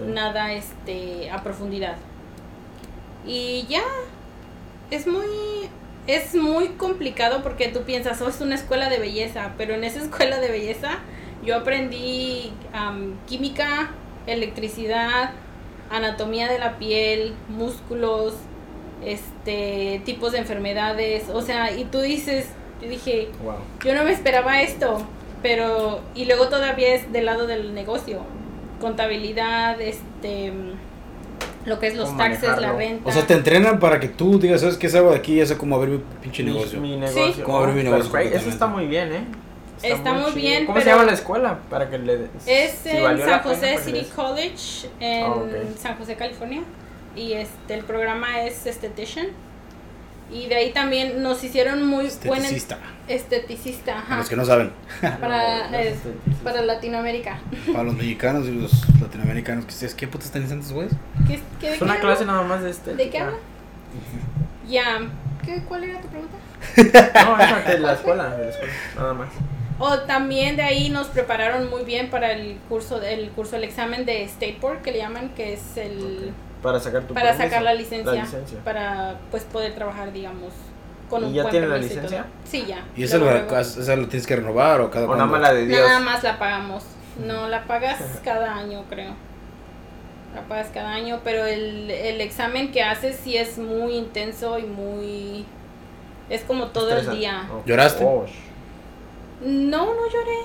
[SPEAKER 3] Nada este a profundidad. Y ya es muy es muy complicado porque tú piensas, "Oh, es una escuela de belleza", pero en esa <laughs> escuela de belleza yo aprendí am, química, electricidad, anatomía de la piel, músculos, este tipos de enfermedades, o sea, y tú dices, yo dije,
[SPEAKER 1] Wow.
[SPEAKER 3] yo no me esperaba esto, pero y luego todavía es del lado del negocio, contabilidad, este lo que es los taxes, la renta.
[SPEAKER 2] O sea, te entrenan para que tú digas, ¿sabes qué? Salgo de aquí, ya sé cómo abrir mi pinche negocio.
[SPEAKER 1] Mi,
[SPEAKER 3] Sí.
[SPEAKER 1] negocio.
[SPEAKER 2] Cómo abrir mi
[SPEAKER 1] Oh,
[SPEAKER 2] negocio
[SPEAKER 1] perfecto. Eso está muy bien, ¿eh?
[SPEAKER 3] Está muy bien,
[SPEAKER 1] ¿Cómo se llama la escuela? Para que le
[SPEAKER 3] es
[SPEAKER 1] si
[SPEAKER 3] en San José City
[SPEAKER 1] les-
[SPEAKER 3] College en
[SPEAKER 1] ok.
[SPEAKER 3] San José, California y este el programa es estetician y de ahí también nos hicieron muy buen
[SPEAKER 2] Esteticista.
[SPEAKER 3] esteticista,
[SPEAKER 2] Para
[SPEAKER 3] ajá,
[SPEAKER 2] los que no saben. <laughs>
[SPEAKER 3] para
[SPEAKER 1] No,
[SPEAKER 3] para Latinoamérica. <laughs>
[SPEAKER 2] Para los mexicanos y los latinoamericanos, que ustedes, ¿qué putas están diciendo estos güeyes?
[SPEAKER 3] ¿Qué, qué, de
[SPEAKER 1] Es
[SPEAKER 3] qué
[SPEAKER 1] una
[SPEAKER 3] habla?
[SPEAKER 1] clase nada más de este.
[SPEAKER 3] ¿De qué habla? Ya. ¿Qué, ¿Cuál era tu pregunta? <laughs>
[SPEAKER 1] No, esa de la escuela, de la escuela, nada más.
[SPEAKER 3] O también de ahí nos prepararon muy bien para el curso, el curso, el examen de State Board que le llaman, que es el
[SPEAKER 1] Para sacar tu
[SPEAKER 3] para
[SPEAKER 1] permiso,
[SPEAKER 3] sacar la licencia,
[SPEAKER 1] La licencia.
[SPEAKER 3] para pues poder trabajar, digamos, con
[SPEAKER 1] ¿Y
[SPEAKER 3] un
[SPEAKER 1] ya
[SPEAKER 3] buen
[SPEAKER 1] tiene la
[SPEAKER 3] y
[SPEAKER 1] licencia?
[SPEAKER 3] Sí, ya.
[SPEAKER 2] ¿Y esa la, esa la tienes que renovar o cada
[SPEAKER 1] O nada más la de Dios.
[SPEAKER 3] Nada más la pagamos. No, la pagas <laughs> cada año, creo. La pagas cada año, pero el, el examen que haces sí es muy intenso y muy... Es como todo el día.
[SPEAKER 1] Oh,
[SPEAKER 2] ¿Lloraste?
[SPEAKER 1] oh,
[SPEAKER 3] No, no lloré.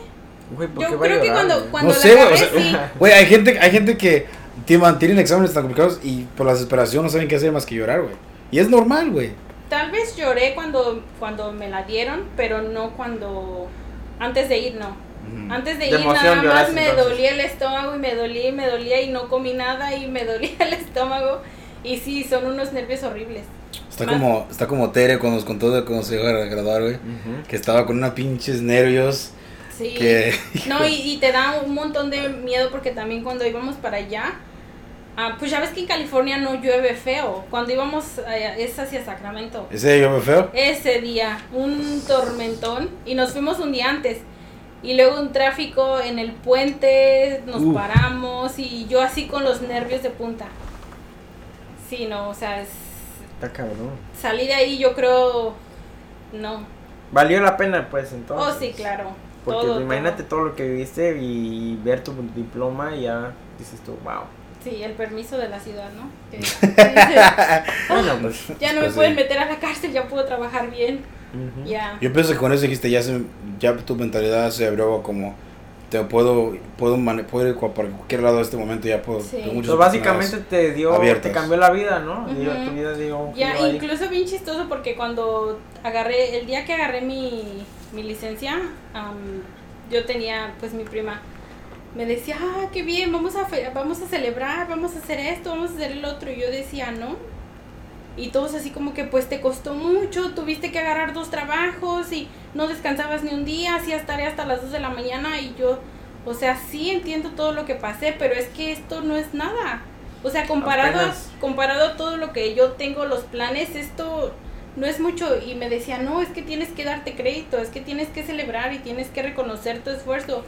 [SPEAKER 1] Güey, ¿por
[SPEAKER 3] Yo
[SPEAKER 1] qué va a
[SPEAKER 3] creo que cuando, cuando
[SPEAKER 2] No
[SPEAKER 3] la
[SPEAKER 2] sé, o sea,
[SPEAKER 3] sí.
[SPEAKER 2] Güey, hay gente, hay gente que tienen, tienen exámenes tan complicados y por la desesperación no saben qué hacer más que llorar, güey. Y es normal, güey.
[SPEAKER 3] Tal vez lloré cuando, cuando me la dieron, pero no cuando... Antes de ir, no. Antes de,
[SPEAKER 1] De
[SPEAKER 3] ir
[SPEAKER 1] emoción
[SPEAKER 3] nada más
[SPEAKER 1] lloraste,
[SPEAKER 3] me
[SPEAKER 1] entonces.
[SPEAKER 3] dolía el estómago y me dolía y me dolía y no comí nada y me dolía el estómago. Y sí, son unos nervios horribles.
[SPEAKER 2] Está
[SPEAKER 3] Más-
[SPEAKER 2] como, está como Tere cuando nos contó de cuando se iba a graduar, güey.
[SPEAKER 1] Ujú.
[SPEAKER 2] Que estaba con unos pinches nervios.
[SPEAKER 3] Sí.
[SPEAKER 2] Que.
[SPEAKER 3] No, y, y te da un montón de miedo porque también cuando íbamos para allá, ah, pues ya ves que en California no llueve feo. Cuando íbamos eh, es hacia Sacramento.
[SPEAKER 2] ¿Ese yo me feo?
[SPEAKER 3] Ese día, un tormentón y nos fuimos un día antes. Y luego un tráfico en el puente, nos paramos y yo así con los nervios de punta. Sí, no, o sea, es-
[SPEAKER 1] Está cabrón.
[SPEAKER 3] salí de ahí yo creo, no.
[SPEAKER 1] Valió la pena, pues, entonces.
[SPEAKER 3] Oh, sí, claro.
[SPEAKER 1] Porque
[SPEAKER 3] todo,
[SPEAKER 1] imagínate
[SPEAKER 3] todo.
[SPEAKER 1] todo. lo que viviste y ver tu diploma y ya dices tú, wow.
[SPEAKER 3] Sí, el permiso de la ciudad, ¿no? <laughs> Que- que dices,
[SPEAKER 1] Bueno, pues.
[SPEAKER 3] ya no me
[SPEAKER 2] Pues
[SPEAKER 3] pueden
[SPEAKER 2] sí.
[SPEAKER 3] meter a la cárcel, ya puedo trabajar bien. Ya.
[SPEAKER 2] Yo pienso que con eso dijiste, ya, se, ya tu mentalidad se abrió como. Te puedo, puedo, mane- puedo ir para cualquier lado de este momento, ya puedo.
[SPEAKER 3] Sí.
[SPEAKER 1] Pues básicamente te dio,
[SPEAKER 2] abiertas.
[SPEAKER 1] te cambió la vida, ¿no? Dio-
[SPEAKER 3] Ujú.
[SPEAKER 1] Tu vida dio un
[SPEAKER 3] Ya,
[SPEAKER 1] ahí.
[SPEAKER 3] incluso bien chistoso porque cuando agarré, el día que agarré mi, mi licencia, am, yo tenía, pues mi prima me decía, ah, qué bien, vamos a, fe- vamos a celebrar, vamos a hacer esto, vamos a hacer el otro. Y yo decía, no. Y todos así como que, pues te costó mucho, tuviste que agarrar dos trabajos y no descansabas ni un día, hacías tarea hasta las 2 de la mañana y yo, o sea, sí entiendo todo lo que pasé, pero es que esto no es nada. O sea, comparado, a, comparado a todo lo que yo tengo, los planes, esto no es mucho. Y me decía, no, es que tienes que darte crédito, es que tienes que celebrar y tienes que reconocer tu esfuerzo.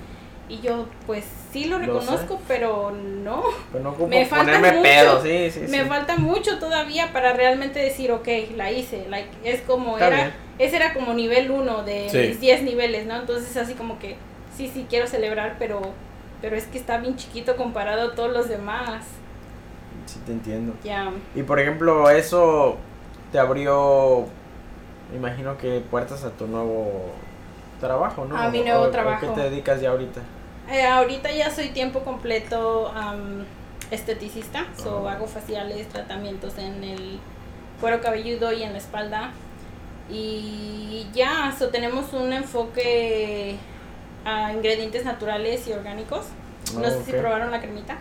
[SPEAKER 3] Y yo, pues sí lo
[SPEAKER 1] Lo
[SPEAKER 3] reconozco, pero no.
[SPEAKER 1] Pero no
[SPEAKER 3] me falta
[SPEAKER 1] ponerme
[SPEAKER 3] mucho.
[SPEAKER 1] pedo, sí, sí, sí.
[SPEAKER 3] Me falta mucho todavía para realmente decir, ok, la hice. Like, es como
[SPEAKER 1] Está
[SPEAKER 3] era,
[SPEAKER 1] bien.
[SPEAKER 3] ese era como nivel 1 de
[SPEAKER 2] Sí.
[SPEAKER 3] mis 10 niveles, ¿no? Entonces así como que, sí, sí, quiero celebrar, pero, pero es que está bien chiquito comparado a todos los demás.
[SPEAKER 1] Sí, te entiendo.
[SPEAKER 3] Ya.
[SPEAKER 1] Y por ejemplo, eso te abrió, me imagino que puertas a tu nuevo trabajo, ¿no?
[SPEAKER 3] A mi nuevo
[SPEAKER 1] O-
[SPEAKER 3] trabajo.
[SPEAKER 1] ¿Qué te dedicas ya ahorita?
[SPEAKER 3] Eh, ahorita ya soy tiempo completo am, esteticista, so
[SPEAKER 1] Ah.
[SPEAKER 3] hago faciales, tratamientos en el cuero cabelludo y en la espalda. Y ya, so tenemos un enfoque a ingredientes naturales y orgánicos. No
[SPEAKER 1] Ah,
[SPEAKER 3] sé si probaron la cremita.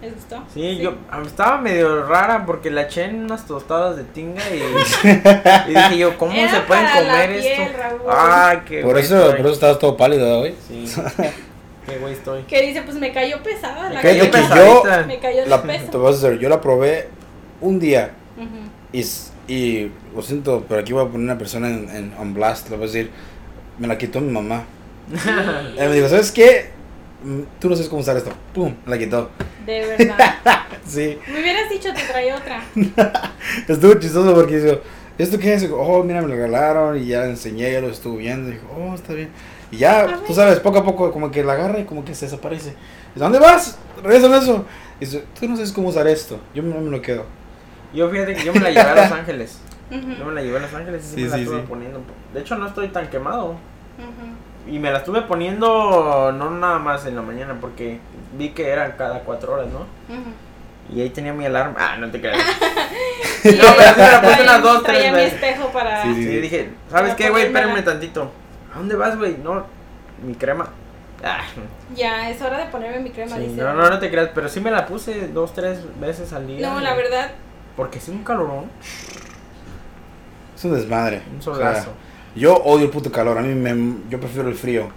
[SPEAKER 3] ¿Les gustó?
[SPEAKER 1] Sí, yo ah, estaba medio rara porque la eché en unas tostadas de tinga y, <laughs> y dije yo, ¿cómo
[SPEAKER 3] Era
[SPEAKER 1] se pueden comer
[SPEAKER 3] piel,
[SPEAKER 1] esto?
[SPEAKER 3] Raúl.
[SPEAKER 1] Ay, qué
[SPEAKER 2] Por eso, por eso estabas todo pálido, güey.
[SPEAKER 1] Sí. <laughs> qué güey estoy.
[SPEAKER 3] Que dice, pues me cayó pesada.
[SPEAKER 1] Me
[SPEAKER 3] la
[SPEAKER 1] cayó pesadita.
[SPEAKER 2] yo, <laughs>
[SPEAKER 3] Me cayó
[SPEAKER 2] la, te voy a hacer, yo la probé un día
[SPEAKER 3] Ujú.
[SPEAKER 2] y, s- y lo siento, pero aquí voy a poner una persona en, en on blast, le voy a decir, me la quitó mi mamá. Ella me dijo, ¿sabes qué? Mm, Tú no sabes cómo usar esto. Pum, me la quitó.
[SPEAKER 3] De verdad. <laughs>
[SPEAKER 2] Sí,
[SPEAKER 3] Me hubieras dicho, te traía otra. <laughs>
[SPEAKER 2] estuvo chistoso porque dijo, ¿esto qué es? Y oh, mira, me lo regalaron y ya le enseñé, ya lo estuvo viendo. Y dijo, oh, está bien. Y ya,
[SPEAKER 3] A
[SPEAKER 2] tú sabes, poco a poco como que la agarra y como que se desaparece. Dice, ¿dónde vas? Regresa eso. Y dice, tú no sabes cómo usar esto. Yo no me lo quedo.
[SPEAKER 1] Yo fíjate que yo me la llevé a Los <laughs> Ángeles. Yo me la llevé a Los Ángeles y sí,
[SPEAKER 2] Sí,
[SPEAKER 1] me la
[SPEAKER 2] sí,
[SPEAKER 1] estuve
[SPEAKER 2] sí.
[SPEAKER 1] poniendo. De hecho, no estoy tan quemado. Y me la estuve poniendo no nada más en la mañana porque vi que eran cada cuatro horas, ¿no? Y ahí tenía mi alarma. Ah, no te creas.
[SPEAKER 3] Sí, <laughs>
[SPEAKER 1] No, pero sí me la puse unas dos, tres
[SPEAKER 3] traía mi
[SPEAKER 1] veces.
[SPEAKER 3] espejo para...
[SPEAKER 2] Sí,
[SPEAKER 1] Sí,
[SPEAKER 2] sí.
[SPEAKER 1] dije, ¿sabes qué, güey? Espérame tantito. ¿A dónde vas, güey? No, mi crema. Ah,
[SPEAKER 3] Ya, es hora de ponerme mi crema,
[SPEAKER 1] sí,
[SPEAKER 3] dice.
[SPEAKER 1] no, no, no te creas, pero sí me la puse dos, tres veces al día.
[SPEAKER 3] No, la verdad,
[SPEAKER 1] Porque es un calorón,
[SPEAKER 2] Es un desmadre.
[SPEAKER 1] un
[SPEAKER 2] O sea,
[SPEAKER 1] solazo.
[SPEAKER 2] yo odio el puto calor. A mí me, yo prefiero el frío.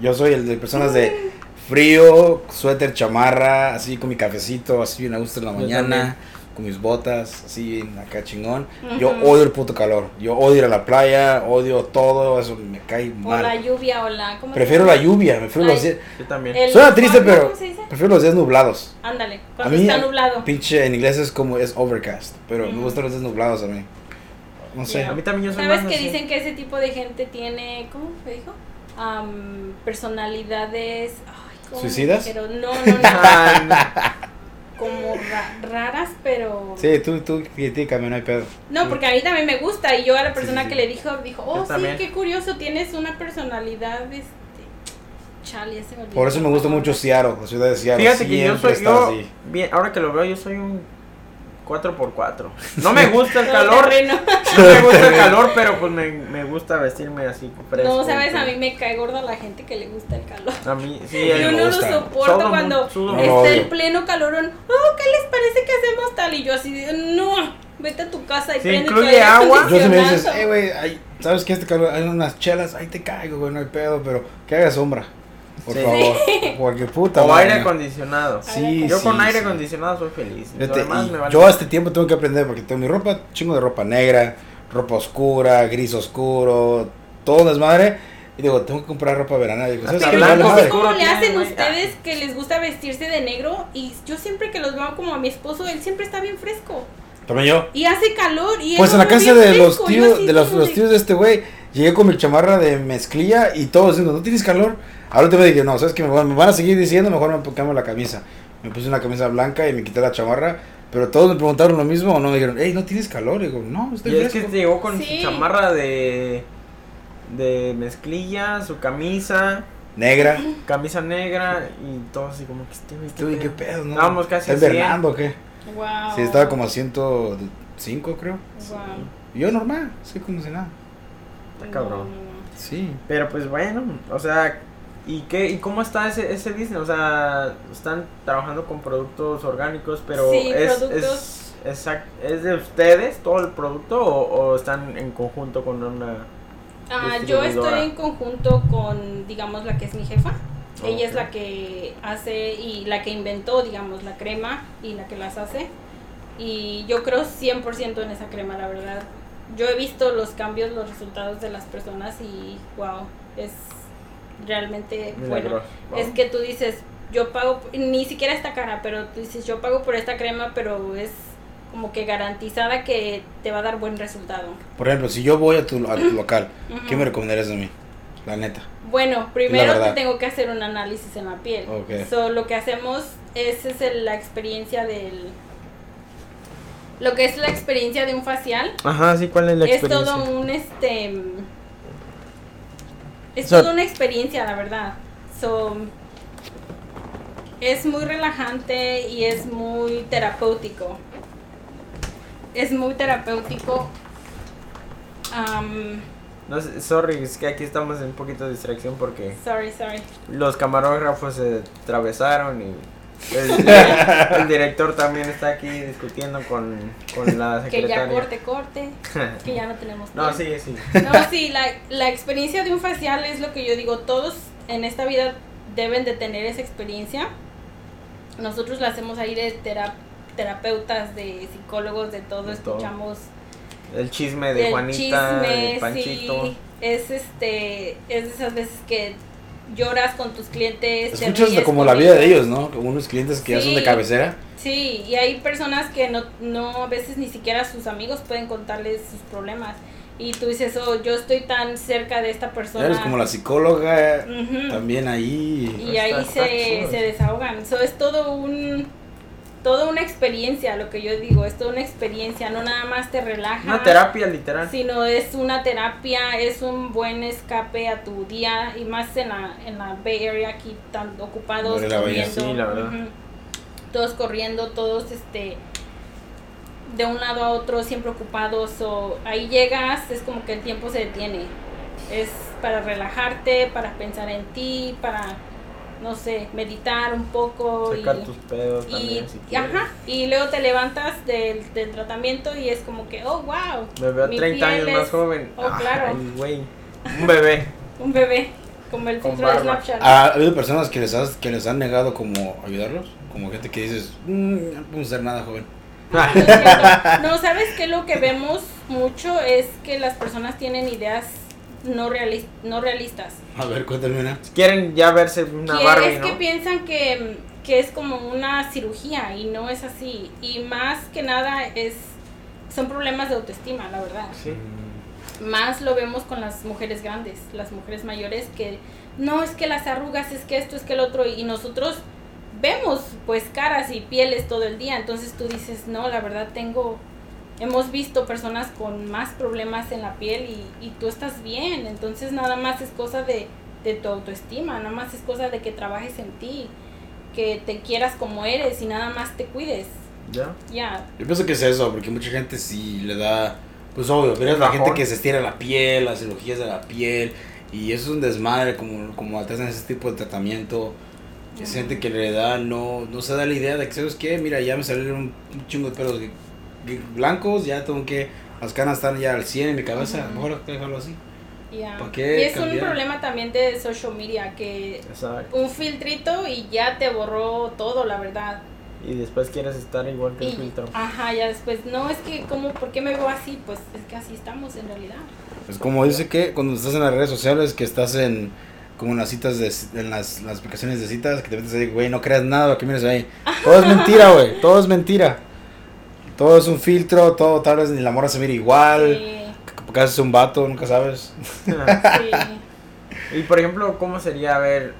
[SPEAKER 2] Yo soy el de personas de frío, suéter, chamarra, así con mi cafecito, así bien a gusto en la mañana. Con mis botas, así acá chingón. Yo
[SPEAKER 3] Ujú.
[SPEAKER 2] odio el puto calor. Yo odio ir a la playa, odio todo, eso me cae
[SPEAKER 3] o la
[SPEAKER 2] mal.
[SPEAKER 3] lluvia o la... ¿cómo se
[SPEAKER 2] Prefiero la lluvia, prefiero
[SPEAKER 3] Ay.
[SPEAKER 2] los días.
[SPEAKER 1] Yo también.
[SPEAKER 3] El
[SPEAKER 2] Suena triste, pero
[SPEAKER 3] ¿Cómo se dice?
[SPEAKER 2] prefiero los días nublados.
[SPEAKER 3] Ándale,
[SPEAKER 2] A
[SPEAKER 3] cuando
[SPEAKER 2] mí,
[SPEAKER 3] está nublado.
[SPEAKER 2] pinche en inglés es como es overcast, pero me
[SPEAKER 3] Ujú.
[SPEAKER 2] gustan los días nublados a mí. No sé.
[SPEAKER 3] Ya.
[SPEAKER 1] A mí también yo soy
[SPEAKER 3] ¿Sabes
[SPEAKER 1] más
[SPEAKER 3] que
[SPEAKER 1] así.
[SPEAKER 3] dicen que ese tipo de gente tiene, ¿cómo me dijo? Am, personalidades... Ay, ¿cómo me
[SPEAKER 2] ¿Suicidas?
[SPEAKER 3] No, no, <laughs> no.
[SPEAKER 1] No.
[SPEAKER 3] como ra- raras, pero...
[SPEAKER 2] Sí, tú, tú critícame, no hay pedo.
[SPEAKER 3] No, porque a mí también me gusta y yo a la persona
[SPEAKER 2] sí,
[SPEAKER 3] que
[SPEAKER 2] sí.
[SPEAKER 3] le dijo, dijo, oh, sí,
[SPEAKER 1] también.
[SPEAKER 3] qué curioso, tienes una personalidad, este... Chale, ya se me.
[SPEAKER 2] Por eso me gusta mucho Seattle, la ciudad de Seattle.
[SPEAKER 1] Fíjate que yo
[SPEAKER 2] siempre
[SPEAKER 1] soy, yo,
[SPEAKER 2] así.
[SPEAKER 1] bien, ahora que lo veo, yo soy un 4x4. No me gusta el <laughs> calor,
[SPEAKER 3] terreno.
[SPEAKER 1] no me gusta el <laughs> calor, pero pues me, me gusta vestirme así fresco.
[SPEAKER 3] No, sabes, a mí me cae gorda la gente que le gusta el calor.
[SPEAKER 1] A mí, sí,
[SPEAKER 3] Yo
[SPEAKER 2] me
[SPEAKER 3] no lo
[SPEAKER 2] gusta.
[SPEAKER 3] soporto
[SPEAKER 1] Todo
[SPEAKER 3] cuando está el pleno calorón. Oh, ¿qué les parece que hacemos tal? Y yo así, de, no, vete a tu casa y
[SPEAKER 1] Si
[SPEAKER 3] prende
[SPEAKER 1] incluye agua.
[SPEAKER 2] Yo si me dices,
[SPEAKER 3] acondicionado.
[SPEAKER 2] eh, güey, ¿sabes qué? Este calor, hay unas chelas, ahí te caigo, güey, no hay pedo, pero que haga sombra. Por
[SPEAKER 1] Sí.
[SPEAKER 2] favor. <laughs> Porque puta
[SPEAKER 1] o
[SPEAKER 2] madre.
[SPEAKER 1] aire acondicionado.
[SPEAKER 2] Sí,
[SPEAKER 1] Yo con
[SPEAKER 2] sí,
[SPEAKER 1] aire
[SPEAKER 2] sí.
[SPEAKER 1] acondicionado soy feliz. Me vale
[SPEAKER 2] yo a este tiempo tengo que aprender porque tengo mi ropa, chingo de ropa negra, ropa oscura, gris oscuro, todo desmadre. Y digo, tengo que comprar ropa verana. Digo, ¿sabes?
[SPEAKER 3] Pero
[SPEAKER 1] blanco,
[SPEAKER 3] cómo le hacen ustedes que les gusta vestirse de negro y yo siempre que los veo como a mi esposo, él siempre está bien fresco.
[SPEAKER 2] También yo.
[SPEAKER 3] Y hace calor y
[SPEAKER 2] Pues en la casa de los
[SPEAKER 3] fresco, yo
[SPEAKER 2] tíos, de los, los tíos de este güey, llegué con mi chamarra de mezclilla y todos diciendo, ¿no tienes calor? Ahora te me dije, no, ¿sabes qué? Me van, a seguir diciendo, mejor me pongo la camisa. Me puse una camisa blanca y me quité la chamarra, pero todos me preguntaron lo mismo o no me dijeron, hey, ¿no tienes calor? Y digo, no, estoy
[SPEAKER 1] Y es que
[SPEAKER 2] fresco.
[SPEAKER 1] llegó con
[SPEAKER 3] Sí.
[SPEAKER 1] su chamarra de de mezclilla, su camisa,
[SPEAKER 2] Negra.
[SPEAKER 1] camisa negra y todo así como que este güey,
[SPEAKER 2] Tú, ¿y qué pedo? No?
[SPEAKER 1] Estábamos casi
[SPEAKER 2] ¿Está
[SPEAKER 1] a 100.
[SPEAKER 2] invernando o qué?
[SPEAKER 3] Wow.
[SPEAKER 2] Sí, estaba como a 105, creo.
[SPEAKER 3] Wow.
[SPEAKER 2] Y yo normal, sí, como si nada.
[SPEAKER 1] Está cabrón.
[SPEAKER 3] No, no, no.
[SPEAKER 2] Sí.
[SPEAKER 1] Pero pues bueno, o sea, ¿y qué y cómo está ese ese business? O sea, están trabajando con productos orgánicos, pero
[SPEAKER 3] Sí,
[SPEAKER 1] es
[SPEAKER 3] productos-
[SPEAKER 1] es exact- es de ustedes todo el producto o, o están en conjunto con una
[SPEAKER 3] Ah, yo estoy en conjunto con, digamos, la que es mi jefa. Ella es la que hace y la que inventó, digamos, la crema y la que las hace. Y yo creo 100% en esa crema, la verdad. Yo he visto los cambios, los resultados de las personas y wow, es realmente bueno. Es que tú dices, yo pago, ni siquiera esta cara, pero tú dices, yo pago por esta crema, pero es como que garantizada que te va a dar buen resultado.
[SPEAKER 2] Por ejemplo, si yo voy a tu, a tu <clears throat> local, ¿qué me recomendarías de mí? La neta.
[SPEAKER 3] Bueno, primero te tengo que hacer un análisis en la piel.
[SPEAKER 2] Ok.
[SPEAKER 3] So, lo que hacemos es, es el- la experiencia del... Lo que es la experiencia de un facial.
[SPEAKER 1] Ajá, sí, ¿cuál es la
[SPEAKER 3] es
[SPEAKER 1] experiencia?
[SPEAKER 3] todo un este es
[SPEAKER 1] So-
[SPEAKER 3] toda una experiencia la verdad. So es muy relajante y es muy terapéutico. Es muy terapéutico
[SPEAKER 1] No sé, sorry, es que aquí estamos en un poquito de distracción porque
[SPEAKER 3] sorry sorry.
[SPEAKER 1] los camarógrafos se atravesaron y El, <laughs> el director también está aquí discutiendo con, con la
[SPEAKER 3] Que ya
[SPEAKER 1] secretaria.
[SPEAKER 3] corte, corte, <laughs> que ya no tenemos
[SPEAKER 1] no, sí, sí.
[SPEAKER 3] No, sí, la, la experiencia de un facial es lo que yo digo, todos en esta vida deben de tener esa experiencia. Nosotros la hacemos ahí de tera- terapeutas, de psicólogos, de todo,
[SPEAKER 1] De todo.
[SPEAKER 3] escuchamos
[SPEAKER 1] El chisme de Juanita, de
[SPEAKER 3] chisme,
[SPEAKER 1] Panchito.
[SPEAKER 3] sí, es este, es de esas veces que lloras con tus clientes. te
[SPEAKER 2] Escuchas como la vida de ellos, ¿no? Como unos clientes que ya son de cabecera.
[SPEAKER 3] Sí, y hay personas que no, no, a veces ni siquiera sus amigos pueden contarles sus problemas. Y tú dices, oh, yo estoy tan cerca de esta persona.
[SPEAKER 2] Eres como la psicóloga también ahí.
[SPEAKER 3] Y ahí
[SPEAKER 1] está
[SPEAKER 3] se, se desahogan. So, es todo un toda una experiencia, lo que yo digo, es toda una experiencia, no nada más te relaja,
[SPEAKER 1] Una terapia literal.
[SPEAKER 3] sino es una terapia, es un buen escape a tu día y más en la, en la Bay Area aquí tan ocupados corriendo,
[SPEAKER 1] sí, la verdad.
[SPEAKER 3] todos corriendo, todos este de un lado a otro siempre ocupados o ahí llegas es como que el tiempo se detiene es para relajarte para pensar en ti para no sé meditar un poco
[SPEAKER 1] Sacar
[SPEAKER 3] y,
[SPEAKER 1] tus pedos
[SPEAKER 3] y,
[SPEAKER 1] también si quieres.
[SPEAKER 3] ajá, y luego te levantas del, del tratamiento y es como que oh wow
[SPEAKER 1] Me veo
[SPEAKER 3] mi
[SPEAKER 1] 30 años
[SPEAKER 3] piel
[SPEAKER 1] más
[SPEAKER 3] es-
[SPEAKER 1] joven.
[SPEAKER 3] oh claro
[SPEAKER 1] güey. Un bebé. <laughs>
[SPEAKER 3] un bebé como el filtro de. Snapchat
[SPEAKER 2] ¿Ha habido personas que les, has, que les han negado como ayudarlos? Como gente que dices, "Mm, no podemos hacer nada, joven.
[SPEAKER 3] Es. <laughs> No, ¿sabes qué? Lo que vemos mucho es que las personas tienen ideas no, realis- no realistas.
[SPEAKER 2] A ver, cuéntame una.
[SPEAKER 1] Quieren ya verse una
[SPEAKER 3] Que
[SPEAKER 1] Barbie,
[SPEAKER 3] es
[SPEAKER 1] ¿no?
[SPEAKER 3] que piensan que, que es como una cirugía y no es así. Y más que nada es son problemas de autoestima, la verdad.
[SPEAKER 1] Sí.
[SPEAKER 3] Más lo vemos con las mujeres grandes, las mujeres mayores que no es que las arrugas, es que esto, es que el otro y nosotros vemos pues caras y pieles todo el día, entonces tú dices, "No, la verdad tengo hemos visto personas con más problemas en la piel y, y tú estás bien, entonces nada más es cosa de, de tu autoestima, nada más es cosa de que trabajes en ti, que te quieras como eres y nada más te cuides.
[SPEAKER 1] ¿Ya?
[SPEAKER 3] Ya,
[SPEAKER 2] Yo pienso que es eso, porque mucha gente sí le da, pues obvio, verás la
[SPEAKER 1] Bajón.
[SPEAKER 2] gente que se estira la piel, las cirugías de la piel, y eso es un desmadre como, como hacen ese tipo de tratamiento. Es gente que le da, no, no se da la idea de que, ¿sabes qué? Mira, ya me salieron un, un chingo de pelos blancos, ya tengo que, las canas están ya al 100 en mi cabeza, mejor dejarlo así.
[SPEAKER 3] ya.
[SPEAKER 2] ¿Para qué
[SPEAKER 3] Y es un problema también de social media que
[SPEAKER 1] Exacto.
[SPEAKER 3] un filtrito y ya te borró todo, la verdad.
[SPEAKER 1] Y después quieres estar igual que el
[SPEAKER 3] Y,
[SPEAKER 1] filtro.
[SPEAKER 3] ajá, ya después, no, es que, como, ¿por qué me veo así? Pues es que así estamos en realidad.
[SPEAKER 2] Es como dice que cuando estás en las redes sociales, que estás en como en las citas, de, en las, las aplicaciones de citas, que te metes ahí, güey, no creas nada, que mires ahí. <laughs> Todo es mentira, güey, todo es mentira. Todo es un filtro, todo tal vez ni la morra se mira igual.
[SPEAKER 3] Sí,
[SPEAKER 2] Porque haces un vato, nunca sabes.
[SPEAKER 3] sí. <laughs>
[SPEAKER 1] y por ejemplo, ¿cómo sería, a ver,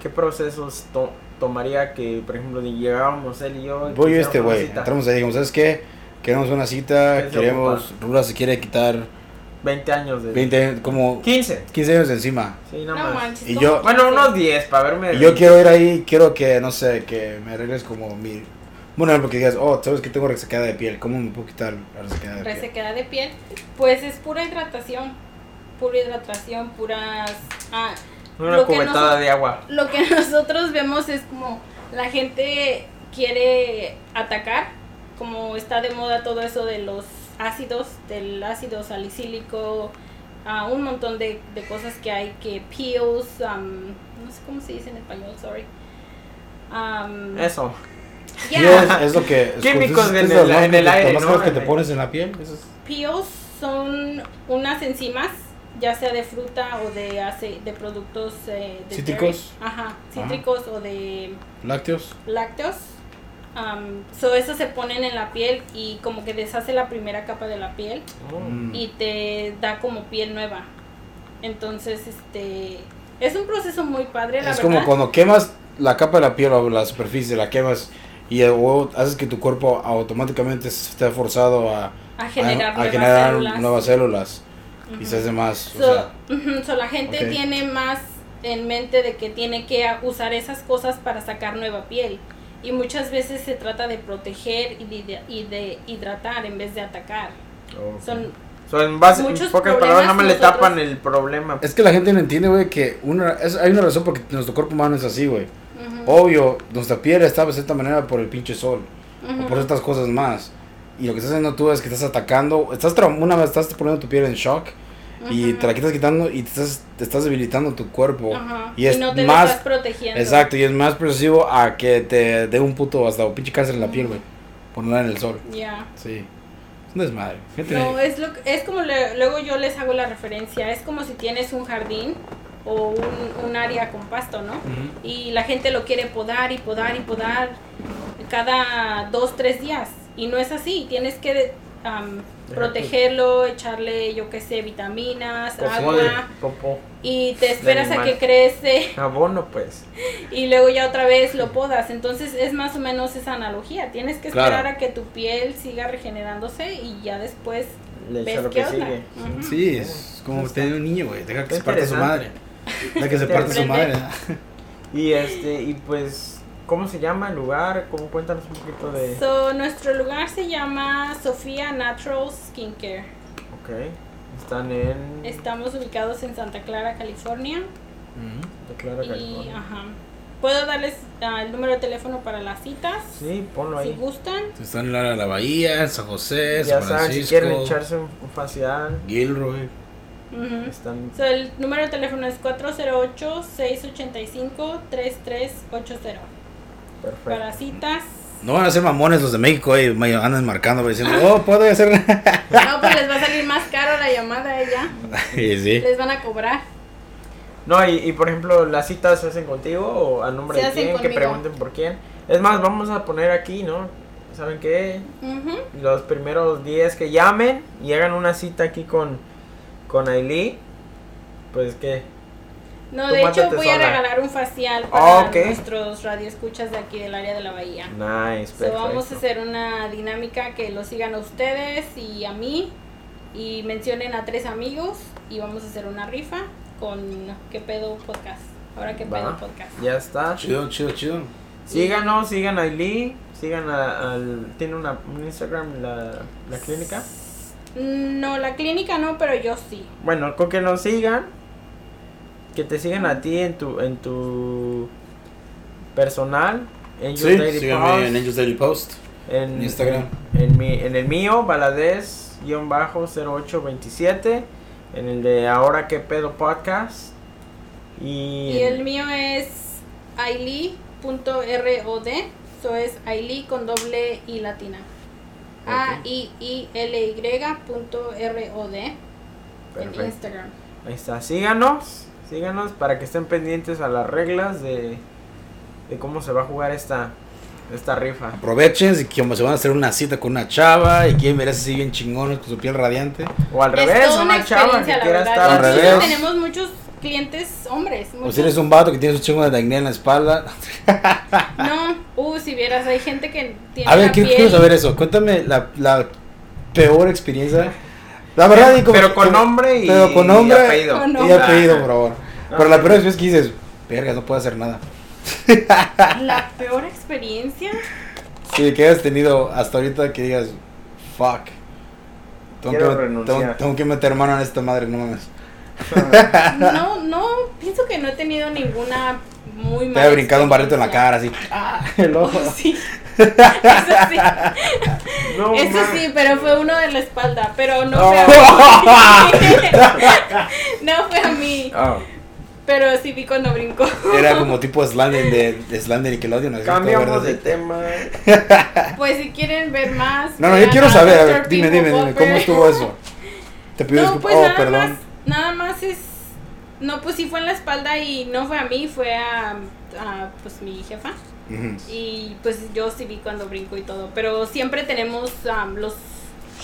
[SPEAKER 1] qué procesos to- tomaría que, por ejemplo, ni llegábamos él y yo? y
[SPEAKER 2] Voy yo este, güey. Entramos ahí, dijimos, ¿sabes qué? Queremos una cita,
[SPEAKER 1] ¿Qué se
[SPEAKER 2] queremos. Rula se quiere quitar
[SPEAKER 1] 20 años de...
[SPEAKER 2] 20, como
[SPEAKER 1] 15.
[SPEAKER 2] 15 años de encima.
[SPEAKER 1] Sí, nada
[SPEAKER 3] No
[SPEAKER 1] más.
[SPEAKER 3] manches.
[SPEAKER 2] Y
[SPEAKER 3] ¿cómo
[SPEAKER 2] yo-
[SPEAKER 1] Bueno, unos 10 para verme...
[SPEAKER 2] Y yo quiero ir ahí, quiero que, no sé, que me arregles como mi. Bueno, porque digas, oh, sabes que tengo resequedad de piel, ¿cómo me puedo quitar la resequedad de piel?
[SPEAKER 3] resequedad de piel, pues es pura hidratación, pura hidratación, puras... Ah,
[SPEAKER 1] Una
[SPEAKER 3] lo que
[SPEAKER 1] cubetada
[SPEAKER 3] nosotros-
[SPEAKER 1] de agua.
[SPEAKER 3] lo que <laughs> nosotros vemos es como la gente quiere atacar, como está de moda todo eso de los ácidos, del ácido salicílico, ah, un montón de, de cosas que hay, que peels, um, no sé cómo se dice en español, sorry. Um,
[SPEAKER 1] Eso.
[SPEAKER 3] Yeah,
[SPEAKER 2] es, lo que.
[SPEAKER 1] Químicos
[SPEAKER 2] es-
[SPEAKER 1] en
[SPEAKER 2] es
[SPEAKER 1] el- en el aire,
[SPEAKER 2] las
[SPEAKER 1] ¿no?
[SPEAKER 2] que te pones en la piel. Eso es-
[SPEAKER 3] peels son unas enzimas, ya sea de fruta o de ace- de productos eh, de
[SPEAKER 2] Cítricos.
[SPEAKER 3] dairy. Ajá, cítricos o de
[SPEAKER 2] lácteos.
[SPEAKER 3] lácteos. Um, so eso se ponen en la piel y como que deshace la primera capa de la piel
[SPEAKER 2] Mm.
[SPEAKER 3] y te da como piel nueva. Entonces, este es un proceso muy padre, la
[SPEAKER 2] Es
[SPEAKER 3] verdad.
[SPEAKER 2] como cuando quemas la capa de la piel o la superficie, la quemas y o haces que tu cuerpo automáticamente esté forzado a,
[SPEAKER 3] a generar,
[SPEAKER 2] a- a
[SPEAKER 3] nuevas
[SPEAKER 2] generar
[SPEAKER 3] células.
[SPEAKER 2] nuevas células y se hace más. o
[SPEAKER 3] So,
[SPEAKER 2] sea,
[SPEAKER 3] so la gente tiene más en mente de que tiene que a- usar esas cosas para sacar nueva piel. Y muchas veces se trata de proteger y de, y de hidratar en vez de atacar.
[SPEAKER 1] Ok.
[SPEAKER 3] Son
[SPEAKER 1] So, en, base, en
[SPEAKER 3] muchos
[SPEAKER 1] pocas palabras, nada más le tapan el problema.
[SPEAKER 2] es que la gente no entiende, güey, que una, es- hay una razón porque nuestro cuerpo humano es así, güey.
[SPEAKER 3] Ujú,
[SPEAKER 2] Obvio, nuestra piel está de cierta manera por el pinche sol. O por estas cosas más. Y lo que estás haciendo tú es que estás atacando, estás una vez estás poniendo tu piel en shock y te la quitas quitando y te estás, te estás debilitando tu cuerpo. Y es
[SPEAKER 3] no te
[SPEAKER 2] más-
[SPEAKER 3] estás protegiendo.
[SPEAKER 2] Exacto, y es más procesivo a que te dé un puto hasta un pinche cáncer en la piel, güey. Por no en el sol.
[SPEAKER 3] Ya.
[SPEAKER 2] Sí. Es un desmadre.
[SPEAKER 3] No, es, lo, es como le- luego yo les hago la referencia, es como si tienes un jardín o un, un área con pasto, ¿no? Y la gente lo quiere podar y podar y podar cada dos, tres días. Y no es así, tienes que am, protegerlo, echarle, yo qué sé, vitaminas, agua,
[SPEAKER 1] popó.
[SPEAKER 3] y te esperas a que crece <laughs>
[SPEAKER 1] Abono, pues.
[SPEAKER 3] y luego ya otra vez lo podas. Entonces es más o menos esa analogía. Tienes que
[SPEAKER 2] Claro.
[SPEAKER 3] esperar a que tu piel siga regenerándose y ya después
[SPEAKER 1] Le
[SPEAKER 3] ves
[SPEAKER 1] echa lo
[SPEAKER 3] qué
[SPEAKER 1] que
[SPEAKER 3] onda.
[SPEAKER 1] sigue.
[SPEAKER 3] Ujú.
[SPEAKER 2] Sí, es como tener un niño, güey. Deja que
[SPEAKER 1] Está
[SPEAKER 2] se parte su madre. Deja que se
[SPEAKER 1] Te
[SPEAKER 2] parte su madre. <laughs>
[SPEAKER 1] Y este, y pues, ¿cómo se llama el lugar? ¿Cómo cuéntanos un poquito de.
[SPEAKER 3] So, nuestro lugar se llama Sofía Natural Skincare.
[SPEAKER 1] Ok. Están en.
[SPEAKER 3] Estamos ubicados en Santa Clara, California.
[SPEAKER 1] De Clara,
[SPEAKER 3] Y,
[SPEAKER 1] California.
[SPEAKER 3] ajá. Puedo darles ah, el número de teléfono para las citas,
[SPEAKER 1] Sí, ponlo
[SPEAKER 3] si
[SPEAKER 1] ahí.
[SPEAKER 3] gustan.
[SPEAKER 2] Están en la, la Bahía, en San José,
[SPEAKER 1] Ya
[SPEAKER 2] San
[SPEAKER 1] saben,
[SPEAKER 2] Francisco,
[SPEAKER 1] si quieren echarse un, un facial,
[SPEAKER 2] Gilroy.
[SPEAKER 3] Ujú.
[SPEAKER 1] están.
[SPEAKER 3] So, el número de teléfono es 408-685-3380.
[SPEAKER 1] Perfecto.
[SPEAKER 3] Para citas.
[SPEAKER 2] No van a ser mamones los de México, eh, me andan marcando, diciendo, oh, puedo hacer. <laughs>
[SPEAKER 3] No, pues les va a salir más caro la llamada ella. <laughs>
[SPEAKER 2] sí, sí.
[SPEAKER 3] Les van a cobrar.
[SPEAKER 1] No, y, y por ejemplo, las citas se hacen contigo o a nombre
[SPEAKER 3] Se
[SPEAKER 1] de quién, que pregunten por quién. Es más, vamos a poner aquí, ¿no? ¿Saben qué? Los primeros 10 que llamen y hagan una cita aquí con, con Ailey, pues que
[SPEAKER 3] No, de hecho voy a regalar un facial para
[SPEAKER 1] Ah, ok.
[SPEAKER 3] nuestros radioescuchas de aquí del área de la bahía.
[SPEAKER 1] nice,
[SPEAKER 3] So,
[SPEAKER 1] perfecto.
[SPEAKER 3] vamos a hacer una dinámica que lo sigan a ustedes y a mí y mencionen a tres amigos y vamos a hacer una rifa con ¿Qué pedo podcast? Ahora ¿Qué
[SPEAKER 1] Va.
[SPEAKER 3] pedo podcast?
[SPEAKER 1] Ya está.
[SPEAKER 2] Chido, chido, chido.
[SPEAKER 1] Síganos, sigan a Ailey, sigan a- al tiene una un Instagram la, la clínica.
[SPEAKER 3] No, la clínica no, pero yo sí.
[SPEAKER 1] Bueno, con que nos sigan, que te sigan a ti en tu en tu personal, en
[SPEAKER 2] Sí,
[SPEAKER 1] Daily
[SPEAKER 2] síganme
[SPEAKER 1] Post,
[SPEAKER 2] en Angels Daily Post.
[SPEAKER 1] en,
[SPEAKER 2] en Instagram.
[SPEAKER 1] En, mi, en el mío, Valadez-0827. En el de Ahora que pedo podcast. Y,
[SPEAKER 3] Y el mío es aili.rod. Eso es aili con doble i latina. A I I L Y punto R O D en. Instagram.
[SPEAKER 1] Ahí está. Síganos. Síganos para que estén pendientes a las reglas de, de cómo se va a jugar esta, esta rifa.
[SPEAKER 2] Aprovechen si como se van a hacer una cita con una chava y quieren ver así bien chingones con su piel radiante.
[SPEAKER 1] O al
[SPEAKER 3] Es
[SPEAKER 1] revés,
[SPEAKER 3] toda
[SPEAKER 1] una chava que quiera estar
[SPEAKER 2] Al revés.
[SPEAKER 3] tenemos muchos clientes hombres.
[SPEAKER 2] O si eres un vato que tienes un chingo de acné en la espalda. <laughs>
[SPEAKER 3] No, uh, si vieras, hay gente que tiene
[SPEAKER 2] A ver,
[SPEAKER 3] la
[SPEAKER 2] quiero,
[SPEAKER 3] piel.
[SPEAKER 2] quiero saber eso. Cuéntame la, la peor experiencia. La verdad, y como-
[SPEAKER 1] Pero con
[SPEAKER 2] como-
[SPEAKER 1] nombre y,
[SPEAKER 2] pero con nombre
[SPEAKER 1] y apellido.
[SPEAKER 3] Con
[SPEAKER 2] Y
[SPEAKER 3] nombre.
[SPEAKER 2] apellido, por favor.
[SPEAKER 1] Ah.
[SPEAKER 2] Pero la peor experiencia que dices, verga, no puedo hacer nada. <laughs>
[SPEAKER 3] La peor experiencia.
[SPEAKER 2] Sí, que hayas tenido hasta ahorita que digas, fuck. Tengo, que, tengo, tengo que meter mano en esta madre, no mames.
[SPEAKER 3] No, no, pienso que no he tenido ninguna muy
[SPEAKER 2] Te
[SPEAKER 3] mala
[SPEAKER 2] había brincado un barrito en la cara, así. <laughs> El ojo.
[SPEAKER 3] Oh, <laughs> sí. Eso sí. <laughs>
[SPEAKER 1] No,
[SPEAKER 3] Eso sí, pero fue uno de la espalda, pero no
[SPEAKER 2] No.
[SPEAKER 3] fue a mí. no fue a mí,
[SPEAKER 1] Ah,
[SPEAKER 3] pero sí vi cuando brincó.
[SPEAKER 2] Era como tipo Slanden de, de Slam de Nickelodeon. todo
[SPEAKER 1] cambiamos de
[SPEAKER 2] así.
[SPEAKER 3] Pues
[SPEAKER 1] tema.
[SPEAKER 3] si quieren ver más.
[SPEAKER 2] No, no, yo quiero saber, a ver, dime, dime, dime. ¿cómo estuvo eso? Te pido
[SPEAKER 3] No,
[SPEAKER 2] disculpas.
[SPEAKER 3] pues
[SPEAKER 2] oh,
[SPEAKER 3] nada
[SPEAKER 2] perdón.
[SPEAKER 3] más, nada más es, no, pues sí fue en la espalda y no fue a mí, fue a, a, pues mi jefa. Y pues yo sí vi cuando brinco y todo. Pero siempre tenemos um, los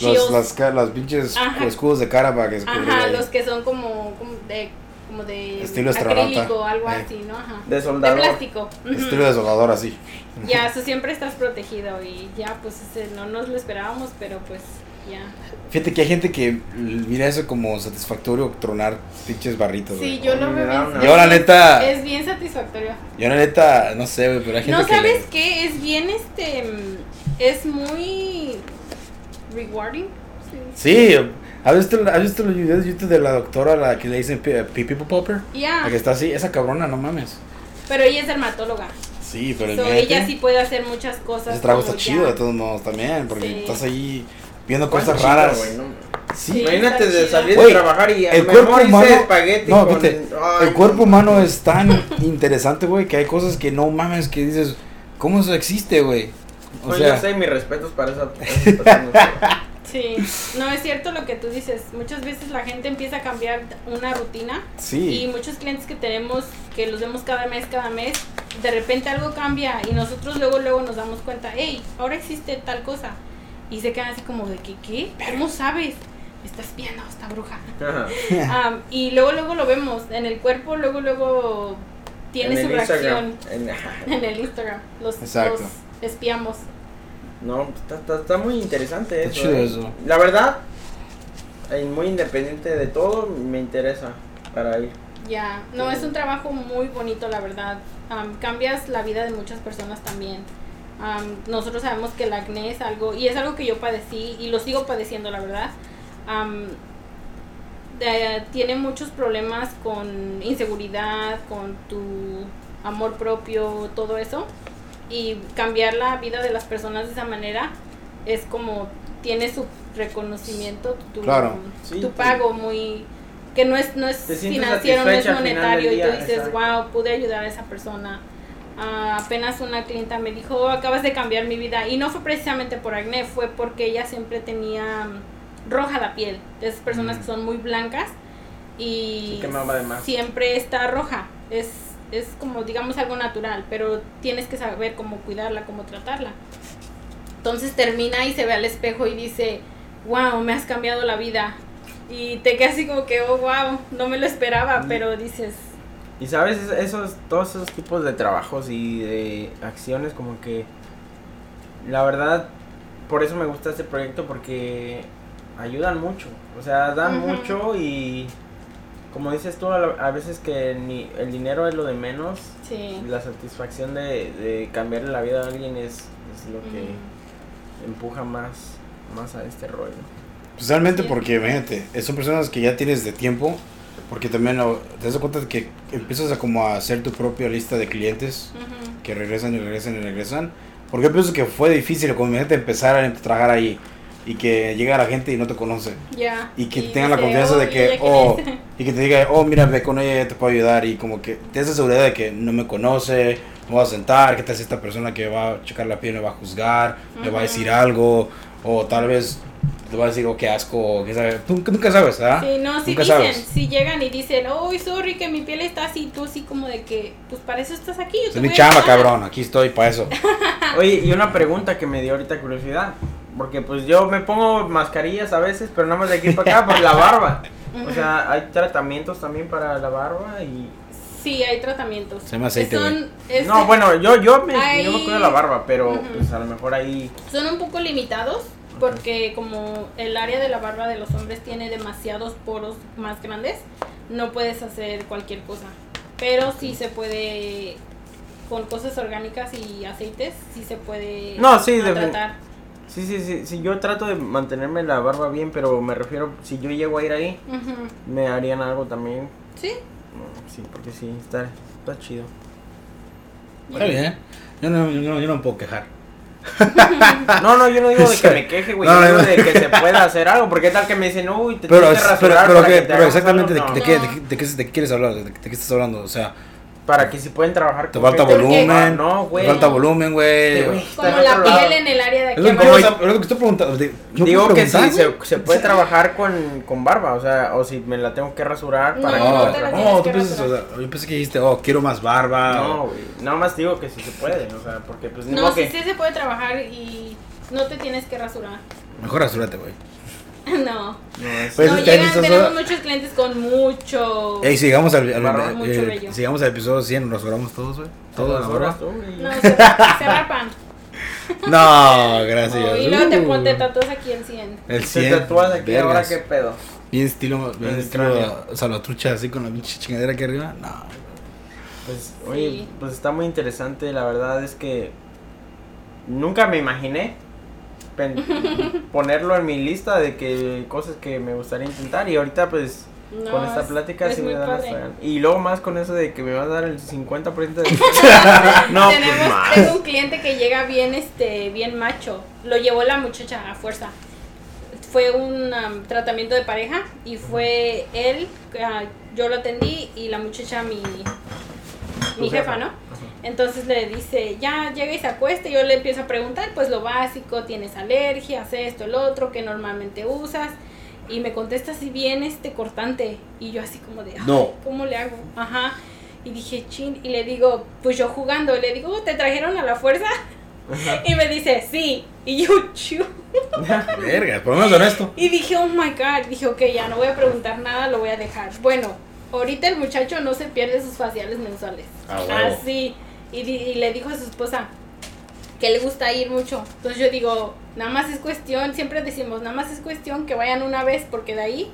[SPEAKER 2] Los, las, ca- las pinches
[SPEAKER 3] Ajá.
[SPEAKER 2] escudos de cara para que
[SPEAKER 3] Ajá,
[SPEAKER 2] ahí.
[SPEAKER 3] los que son como, como de como de
[SPEAKER 2] Estilo
[SPEAKER 3] acrílico, algo
[SPEAKER 2] Eh.
[SPEAKER 3] así, ¿no? Ajá.
[SPEAKER 1] De
[SPEAKER 3] De
[SPEAKER 1] soldador.
[SPEAKER 3] plástico. Ujú.
[SPEAKER 2] Estilo de soldador así.
[SPEAKER 3] Ya, eso siempre estás protegido y ya, pues ese, no nos lo esperábamos, pero pues ya.
[SPEAKER 2] Fíjate que hay gente que mira eso como satisfactorio tronar pinches barritos.
[SPEAKER 3] Sí,
[SPEAKER 2] güey.
[SPEAKER 3] yo lo
[SPEAKER 1] me
[SPEAKER 3] veo bien.
[SPEAKER 2] Yo, la neta-
[SPEAKER 3] Es bien satisfactorio.
[SPEAKER 2] Yo la neta, no sé, güey, pero hay gente
[SPEAKER 3] No
[SPEAKER 2] que...
[SPEAKER 3] sabes qué, es bien este es muy rewarding. Sí.
[SPEAKER 2] Sí, ¿has visto, ¿has visto los videos de YouTube de la doctora la que le dicen pi- pi- people popper?
[SPEAKER 3] Ya,
[SPEAKER 2] La que está así, esa cabrona, no mames.
[SPEAKER 3] pero ella es dermatóloga.
[SPEAKER 2] Sí, pero
[SPEAKER 3] So, ella sí puede hacer muchas cosas.
[SPEAKER 2] Ese trabajo
[SPEAKER 3] como
[SPEAKER 2] está chido de todos modos también, porque
[SPEAKER 3] Sí.
[SPEAKER 2] estás ahí viendo
[SPEAKER 1] ¿Cuánto
[SPEAKER 2] cosas raras.
[SPEAKER 1] no?
[SPEAKER 2] Sí.
[SPEAKER 1] Imagínate de salir de trabajar y
[SPEAKER 2] el cuerpo humano-
[SPEAKER 1] espagueti
[SPEAKER 2] No,
[SPEAKER 1] con-
[SPEAKER 2] viste,
[SPEAKER 1] Ay,
[SPEAKER 2] el cuerpo
[SPEAKER 1] no.
[SPEAKER 2] humano es tan interesante, güey, que hay cosas que no mames, que dices, ¿cómo eso existe, güey? O
[SPEAKER 1] Pues
[SPEAKER 2] sea,
[SPEAKER 1] yo sé mis respetos para esa. <laughs>
[SPEAKER 3] Sí, no es cierto lo que tú dices. Muchas veces la gente empieza a cambiar una rutina y
[SPEAKER 2] sí,
[SPEAKER 3] muchos clientes que tenemos, que los vemos cada mes, cada mes, de repente algo cambia y nosotros luego, luego nos damos cuenta, hey, ahora existe tal cosa. Y se quedan así como de que, ¿qué? ¿Cómo sabes? Me estás viendo esta bruja. <laughs> Y luego, luego lo vemos en el cuerpo, luego, luego tiene
[SPEAKER 1] En
[SPEAKER 3] su
[SPEAKER 1] el
[SPEAKER 3] reacción
[SPEAKER 1] Instagram. En- <laughs>
[SPEAKER 3] en el Instagram. Los,
[SPEAKER 2] Exacto.
[SPEAKER 3] los espiamos.
[SPEAKER 1] No, está, está, está muy interesante
[SPEAKER 2] Está
[SPEAKER 1] eso.
[SPEAKER 2] chido
[SPEAKER 1] eh.
[SPEAKER 2] eso.
[SPEAKER 1] La verdad, eh, muy independiente de todo, me interesa para ir.
[SPEAKER 3] Ya, no, es un trabajo muy bonito, la verdad. Am, cambias la vida de muchas personas también. Am, nosotros sabemos que el acné es algo, y es algo que yo padecí y lo sigo padeciendo, la verdad. De- tiene muchos problemas con inseguridad, con tu amor propio, todo eso. Y cambiar la vida de las personas de esa manera es como tiene su reconocimiento, tu,
[SPEAKER 2] Claro.
[SPEAKER 1] Sí,
[SPEAKER 3] tu
[SPEAKER 1] te-
[SPEAKER 3] pago muy que no es no es financiero, no es monetario y tú dices,
[SPEAKER 1] exacto.
[SPEAKER 3] wow, pude ayudar a esa persona. Ah, apenas una clienta me dijo, "Oh, acabas de cambiar mi vida y no fue precisamente por acné, fue porque ella siempre tenía mm, roja la piel, de esas personas
[SPEAKER 2] Mm.
[SPEAKER 3] que son muy blancas y
[SPEAKER 1] más.
[SPEAKER 3] siempre está roja. Es es como digamos algo natural, pero tienes que saber cómo cuidarla, cómo tratarla. Entonces termina y se ve al espejo y dice, wow, me has cambiado la vida. Y te quedas así como que, oh, wow, no me lo esperaba,
[SPEAKER 1] Mm.
[SPEAKER 3] pero dices,
[SPEAKER 1] Y sabes, Es- esos, todos esos tipos de trabajos y de acciones como que, la verdad, por eso me gusta este proyecto porque ayudan mucho, o sea, dan mucho y como dices tú, a, veces que ni, el dinero es lo de menos,
[SPEAKER 3] sí.
[SPEAKER 1] la satisfacción de, de cambiarle la vida a alguien es, es lo que empuja más, más a este rollo.
[SPEAKER 2] especialmente
[SPEAKER 3] Sí.
[SPEAKER 2] porque, imagínate, son personas que ya tienes de tiempo, porque también te das cuenta de que empiezas a como a hacer tu propia lista de clientes
[SPEAKER 3] Ujú.
[SPEAKER 2] que regresan y regresan y regresan. Porque yo pienso que fue difícil, como imagínate empezar a trabajar ahí y que llega la gente y no te conoce.
[SPEAKER 3] Ya.
[SPEAKER 2] Y que tengan la confianza
[SPEAKER 3] "Oh,
[SPEAKER 2] de
[SPEAKER 3] ¿y
[SPEAKER 2] que, oh,
[SPEAKER 3] es?". <laughs>
[SPEAKER 2] y que te diga, oh, mira, ve con ella, te puedo ayudar. Y como que te esa seguridad de que no me conoce, me voy a sentar, qué tal si esta persona que va a checar la piel me va a juzgar, me va a decir algo, o tal vez te va a decir, oh, qué asco, qué sabe. Tú nunca- sabes, ¿verdad?
[SPEAKER 3] Sí, no, si
[SPEAKER 2] Nunca
[SPEAKER 3] dicen,
[SPEAKER 2] sabes.
[SPEAKER 3] si llegan y dicen, oh, sorry que mi piel está así, tú así como de que, pues para eso estás aquí. yo
[SPEAKER 2] Es
[SPEAKER 3] te
[SPEAKER 2] mi chamba,
[SPEAKER 3] ayudar".
[SPEAKER 2] cabrón, aquí estoy para eso. <laughs>
[SPEAKER 1] Oye, y una pregunta que me dio ahorita curiosidad. Porque pues yo me pongo mascarillas a veces, pero nada más de aquí para acá por la barba. O sea, hay tratamientos también para la barba y...
[SPEAKER 3] Sí, hay tratamientos.
[SPEAKER 2] Se llama aceite,
[SPEAKER 3] Son, es-
[SPEAKER 1] No, bueno, yo, yo, me,
[SPEAKER 3] Hay-
[SPEAKER 1] yo me cuido la barba, pero
[SPEAKER 3] Ujú.
[SPEAKER 1] pues a lo mejor ahí...
[SPEAKER 3] Son un poco limitados porque como el área de la barba de los hombres tiene demasiados poros más grandes, no puedes hacer cualquier cosa. Pero sí se puede, con cosas orgánicas y aceites, sí se puede
[SPEAKER 1] No, sí,
[SPEAKER 3] tratar.
[SPEAKER 1] Sí, sí, sí, sí, yo trato de mantenerme la barba bien, pero me refiero, si yo llego a ir ahí, me harían algo también.
[SPEAKER 3] Sí,
[SPEAKER 1] No, Sí, porque sí, está, está chido.
[SPEAKER 2] Está bien, yo no, yo, no, yo no me puedo quejar.
[SPEAKER 1] No, no, yo no digo de que me queje, güey, <laughs>
[SPEAKER 2] No,
[SPEAKER 1] yo digo
[SPEAKER 2] no.
[SPEAKER 1] de que se pueda hacer algo, porque tal que me dicen, uy, te
[SPEAKER 2] Pero,
[SPEAKER 1] tienes que rasurar
[SPEAKER 2] pero,
[SPEAKER 1] para
[SPEAKER 2] qué-
[SPEAKER 1] que te
[SPEAKER 2] pero exactamente de,
[SPEAKER 1] algo".
[SPEAKER 2] de
[SPEAKER 1] No,
[SPEAKER 2] qué,
[SPEAKER 3] No.
[SPEAKER 2] de, qué- de qué, de qué quieres hablar, de qué estás hablando, o sea,
[SPEAKER 1] Para que si pueden trabajar
[SPEAKER 2] te
[SPEAKER 1] con
[SPEAKER 2] falta
[SPEAKER 1] gente-
[SPEAKER 2] volumen,
[SPEAKER 1] No, güey.
[SPEAKER 2] te falta volumen, güey.
[SPEAKER 3] como la piel en el área de
[SPEAKER 2] Es
[SPEAKER 3] aquí
[SPEAKER 2] lo que,
[SPEAKER 3] abajo.
[SPEAKER 2] estoy- es lo que estoy preguntando. de- ¿no
[SPEAKER 1] Digo que sí, se, puede trabajar con, con barba, o sea, o si me la tengo que rasurar para
[SPEAKER 3] No,
[SPEAKER 1] que
[SPEAKER 3] no
[SPEAKER 2] tú
[SPEAKER 3] que
[SPEAKER 2] piensas, o sea, yo pensé que dijiste, oh, quiero más barba.
[SPEAKER 1] No, güey, nada más digo que sí se puede, o sea, porque pues
[SPEAKER 3] No, sí,
[SPEAKER 1] que...
[SPEAKER 3] sí se puede trabajar y no te tienes que rasurar.
[SPEAKER 2] Mejor rasúrate, güey. <laughs>
[SPEAKER 3] no.
[SPEAKER 1] No, es-
[SPEAKER 2] Pues
[SPEAKER 3] no, llegan, tenemos muchos clientes con mucho...
[SPEAKER 2] Ey, sigamos al, al-
[SPEAKER 1] Barba.
[SPEAKER 2] eh,
[SPEAKER 3] Mucho
[SPEAKER 2] eh, sigamos al episodio 100, nos rasuramos todos, güey. Todo
[SPEAKER 1] Todas
[SPEAKER 2] la barba.
[SPEAKER 3] No, <laughs> se, se rapan.
[SPEAKER 2] No, gracias.
[SPEAKER 3] No, y luego te, pon- te
[SPEAKER 2] Uh,
[SPEAKER 3] tatúas aquí en 100.
[SPEAKER 2] El
[SPEAKER 1] Te
[SPEAKER 2] 100.
[SPEAKER 1] tatúas aquí, ahora
[SPEAKER 2] vergas.
[SPEAKER 1] qué pedo.
[SPEAKER 2] Bien estilo, bien
[SPEAKER 1] El
[SPEAKER 2] estilo salvatrucha así con la pinche chingadera aquí arriba. No.
[SPEAKER 1] Pues,
[SPEAKER 3] Sí.
[SPEAKER 1] oye, pues está muy interesante, la verdad es que nunca me imaginé <laughs> ponerlo en mi lista de que cosas que me gustaría intentar y ahorita pues
[SPEAKER 3] No,
[SPEAKER 1] con esta
[SPEAKER 3] es-
[SPEAKER 1] plática
[SPEAKER 3] es
[SPEAKER 1] sí me dan hasta. Y luego más con eso de que me vas a dar el 50% de... <laughs>
[SPEAKER 3] Tenemos, <laughs>
[SPEAKER 1] no, pues más.
[SPEAKER 3] tengo un cliente que llega bien, este, bien macho. Lo llevó la muchacha a fuerza. Fue un um, tratamiento de pareja y fue él, ah, yo lo atendí y la muchacha mi, mi jefa,
[SPEAKER 1] jefa.
[SPEAKER 3] ¿no?
[SPEAKER 1] Ajá.
[SPEAKER 3] Entonces le dice, ya llega y se acuesta y yo le empiezo a preguntar, pues lo básico, tienes alergias, esto, el otro, que normalmente usas. Y me contesta así bien este cortante. Y yo así como de, "Ay,
[SPEAKER 2] No.
[SPEAKER 3] ¿cómo le hago? Ajá. Y dije, chin, y le digo, pues yo jugando, le digo, "Oh, ¿te trajeron a la fuerza?
[SPEAKER 1] Ajá. <laughs>
[SPEAKER 3] Y me dice, sí. Y yo, chu. <laughs>
[SPEAKER 2] Verga, por lo menos honesto.
[SPEAKER 3] Y dije, oh my god. Dije, ok, ya no voy a preguntar nada, lo voy a dejar. Bueno, ahorita el muchacho no se pierde sus faciales mensuales.
[SPEAKER 2] Ah.
[SPEAKER 3] Así. Y, di- y le dijo a su esposa que le gusta ir mucho. Entonces yo digo, nada más es cuestión, siempre decimos, nada más es cuestión que vayan una vez, porque de ahí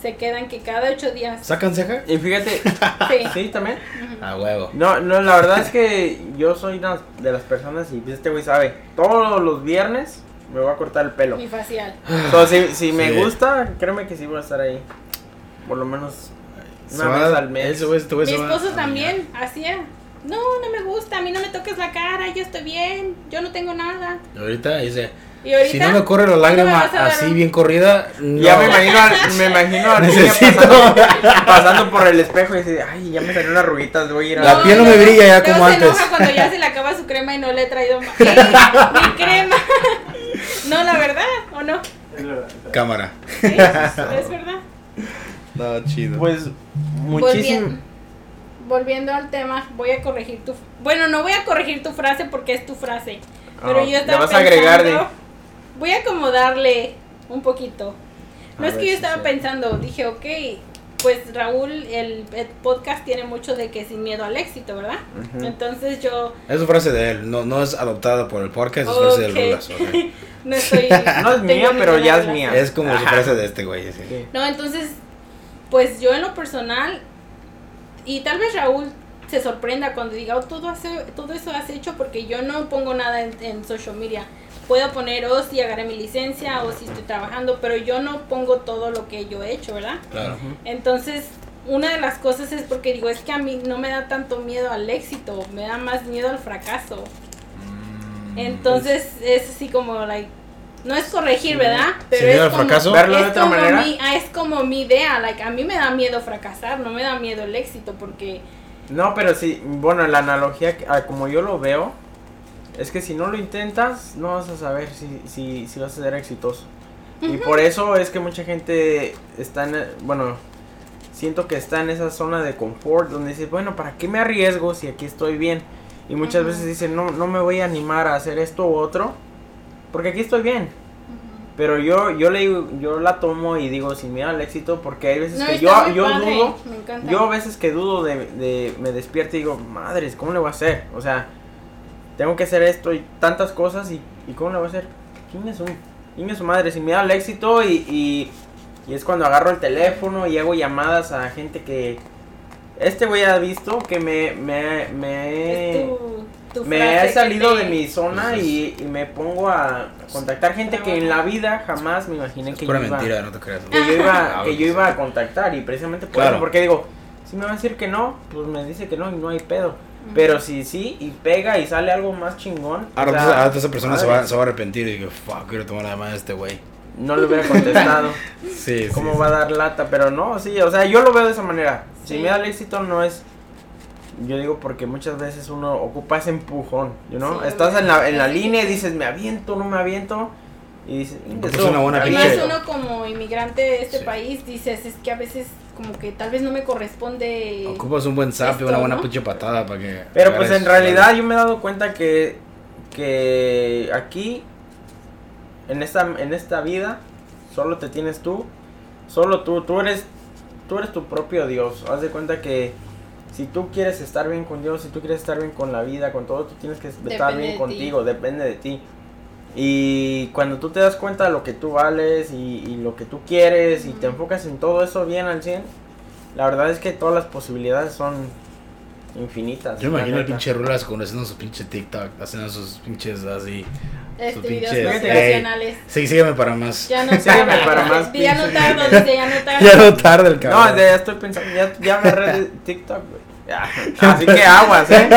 [SPEAKER 3] se quedan que cada ocho días.
[SPEAKER 2] ¿Sacan ceja?
[SPEAKER 1] Y fíjate, <laughs>
[SPEAKER 3] Sí.
[SPEAKER 1] sí, también.
[SPEAKER 2] A huevo.
[SPEAKER 1] No, no, la verdad es que yo soy una de las personas y este güey sabe, todos los viernes me voy a cortar el pelo.
[SPEAKER 3] Mi facial. <sighs>
[SPEAKER 1] Entonces, si, si me
[SPEAKER 2] Sí.
[SPEAKER 1] gusta, créeme que sí voy a estar ahí. Por lo menos una vez al mes.
[SPEAKER 2] este
[SPEAKER 3] Mi esposo también hacía. No, no me gusta, a mí no me toques la cara, yo estoy bien, yo no tengo nada.
[SPEAKER 2] Y ahorita dice,
[SPEAKER 3] Y ahorita.
[SPEAKER 2] si no me corre la
[SPEAKER 3] ¿cuándo me
[SPEAKER 2] lágrima así
[SPEAKER 3] un-
[SPEAKER 2] bien corrida, no.
[SPEAKER 1] Ya me imagino, al- me imagino a
[SPEAKER 2] Necesito.
[SPEAKER 1] pasando, pasando por el espejo y dice, ay, ya me salió una ruguita, voy a ir a...
[SPEAKER 2] La piel no me brilla ya como
[SPEAKER 3] se
[SPEAKER 2] antes.
[SPEAKER 3] enoja cuando ya se le acaba su crema y no le he traído más. <laughs> Mi crema. No, la verdad, ¿o no?
[SPEAKER 2] Cámara.
[SPEAKER 3] Sí, es verdad.
[SPEAKER 2] No, chido.
[SPEAKER 1] Pues, muchísimo...
[SPEAKER 3] Volviendo, volviendo al tema, voy a corregir tu. Bueno, no voy a corregir tu frase porque es tu frase. Pero
[SPEAKER 1] Ah,
[SPEAKER 3] yo
[SPEAKER 1] le
[SPEAKER 3] estaba
[SPEAKER 1] vas a agregar de-
[SPEAKER 3] pensando- Voy a acomodarle un poquito. No
[SPEAKER 1] A
[SPEAKER 3] es que yo
[SPEAKER 1] si
[SPEAKER 3] estaba pensando, dije, ok, pues Raúl, el, el podcast tiene mucho de que sin miedo al éxito, ¿verdad? Entonces yo
[SPEAKER 2] Es su frase de él, no, no es adoptada por el podcast, es frase del
[SPEAKER 3] Ok.
[SPEAKER 2] Rulas. ok. <laughs>
[SPEAKER 3] no estoy. <laughs>
[SPEAKER 1] No es mía, pero ya es mía.
[SPEAKER 2] Es como su
[SPEAKER 1] Ajá.
[SPEAKER 2] frase de este güey. sí.
[SPEAKER 1] Sí.
[SPEAKER 3] No, entonces, pues yo en lo personal, y tal vez Raúl se sorprenda cuando diga, oh, todo, hace, todo eso has hecho porque yo no pongo nada en, en social media. Puedo poner, oh, si agarré mi licencia o si estoy trabajando, pero yo no pongo todo lo que yo he hecho, ¿verdad?
[SPEAKER 2] Claro.
[SPEAKER 3] Entonces, una de las cosas es porque digo, es que a mí no me da tanto miedo al éxito, me da más miedo al fracaso.
[SPEAKER 2] Mm,
[SPEAKER 3] Entonces, es así como, like, no es corregir, ¿verdad?
[SPEAKER 2] ¿Sin miedo
[SPEAKER 3] es
[SPEAKER 2] al
[SPEAKER 3] como-
[SPEAKER 2] fracaso?
[SPEAKER 1] Verlo de otra
[SPEAKER 3] como
[SPEAKER 1] manera.
[SPEAKER 3] Mi, ah, es como mi idea, like, a mí me da miedo fracasar, no me da miedo el éxito, porque
[SPEAKER 1] No, pero sí, bueno, la analogía, que- ah, como yo lo veo, es que si no lo intentas, no vas a saber si, si, si vas a ser exitoso. Y por eso es que mucha gente está en, bueno, siento que está en esa zona de confort donde dice, bueno, ¿para qué me arriesgo si aquí estoy bien? Y muchas veces dicen, no, no me voy a animar a hacer esto u otro, porque aquí estoy bien. Pero yo, yo le yo la tomo y digo sin miedo al éxito porque hay veces
[SPEAKER 3] no,
[SPEAKER 1] que yo, yo
[SPEAKER 3] padre,
[SPEAKER 1] dudo yo a veces que dudo de, de- me despierto y digo, madres, ¿cómo le voy a hacer? O sea, tengo que hacer esto y tantas cosas y, y ¿cómo le voy a hacer? ¿Quién es su, quién es su madre? Si me da el éxito y, y, y es cuando agarro el teléfono y hago llamadas a gente que... Este güey ha visto que me, me, me,
[SPEAKER 3] Es tu- tu
[SPEAKER 1] me
[SPEAKER 3] frase
[SPEAKER 1] he salido
[SPEAKER 3] te-
[SPEAKER 1] de mi zona
[SPEAKER 2] Pues es-
[SPEAKER 1] y, y me pongo a contactar gente que en la vida jamás me imaginé
[SPEAKER 2] Es
[SPEAKER 1] que
[SPEAKER 2] pura
[SPEAKER 1] yo iba
[SPEAKER 2] mentira, no te creas.
[SPEAKER 1] que yo iba,
[SPEAKER 2] Ah,
[SPEAKER 1] que yo iba a contactar y precisamente por
[SPEAKER 2] Claro.
[SPEAKER 1] eso, porque digo, si me va a decir que no, pues me dice que no y no hay pedo. Pero si sí y pega y sale algo más chingón, o
[SPEAKER 2] Ahora,
[SPEAKER 1] sea,
[SPEAKER 2] entonces, ahora esa persona se va, se va a arrepentir y digo, fuck, quiero tomar la llamada de este güey.
[SPEAKER 1] no le hubiera contestado <laughs>
[SPEAKER 2] Sí,
[SPEAKER 1] cómo
[SPEAKER 2] sí,
[SPEAKER 1] va a dar lata, pero no, sí, o sea, yo lo veo de esa manera. Si
[SPEAKER 3] Sí.
[SPEAKER 1] me da el éxito no es yo digo porque muchas veces uno ocupa ese empujón, you know?
[SPEAKER 3] Sí,
[SPEAKER 1] Estás en la, en la línea y dices, "Me aviento, no me aviento." Y dices,
[SPEAKER 2] Porque
[SPEAKER 1] "Ingesu,
[SPEAKER 2] es una buena
[SPEAKER 3] Y
[SPEAKER 2] pinche-
[SPEAKER 3] más
[SPEAKER 1] aviento".
[SPEAKER 3] uno como inmigrante de este
[SPEAKER 2] Sí.
[SPEAKER 3] país, dices, es que a veces como que tal vez no me corresponde.
[SPEAKER 2] Ocupas un buen zap y una buena
[SPEAKER 3] ¿no?
[SPEAKER 2] pinche patada para que.
[SPEAKER 1] Pero pues en realidad yo me he dado cuenta que, que aquí, en esta, en esta vida, solo te tienes tú, solo tú, tú eres, tú eres tu propio Dios. Haz de cuenta que si tú quieres estar bien con Dios, si tú quieres estar bien con la vida, con todo, tú tienes que estar
[SPEAKER 3] Depende
[SPEAKER 1] bien
[SPEAKER 3] de
[SPEAKER 1] contigo, depende de ti. Y cuando tú te das cuenta de lo que tú vales y, y lo que tú quieres y te enfocas en todo eso bien al 100, la verdad es que todas las posibilidades son infinitas.
[SPEAKER 2] Yo imagino el pinche Rulas con haciendo su pinche TikTok, haciendo sus pinches así.
[SPEAKER 3] Este,
[SPEAKER 2] Su
[SPEAKER 3] videos
[SPEAKER 2] pinche-
[SPEAKER 3] motivacionales.
[SPEAKER 2] Sí, sígueme para más.
[SPEAKER 3] Ya no <laughs>
[SPEAKER 1] Sígueme
[SPEAKER 3] tardo.
[SPEAKER 1] para más
[SPEAKER 3] Ya no
[SPEAKER 1] pinches
[SPEAKER 3] tardo, dice, ya no tardo. <laughs>
[SPEAKER 2] Ya no tarde el cabrón.
[SPEAKER 1] No, ya estoy pensando, ya, ya me agarré de TikTok, güey. Ya. Así que aguas, eh.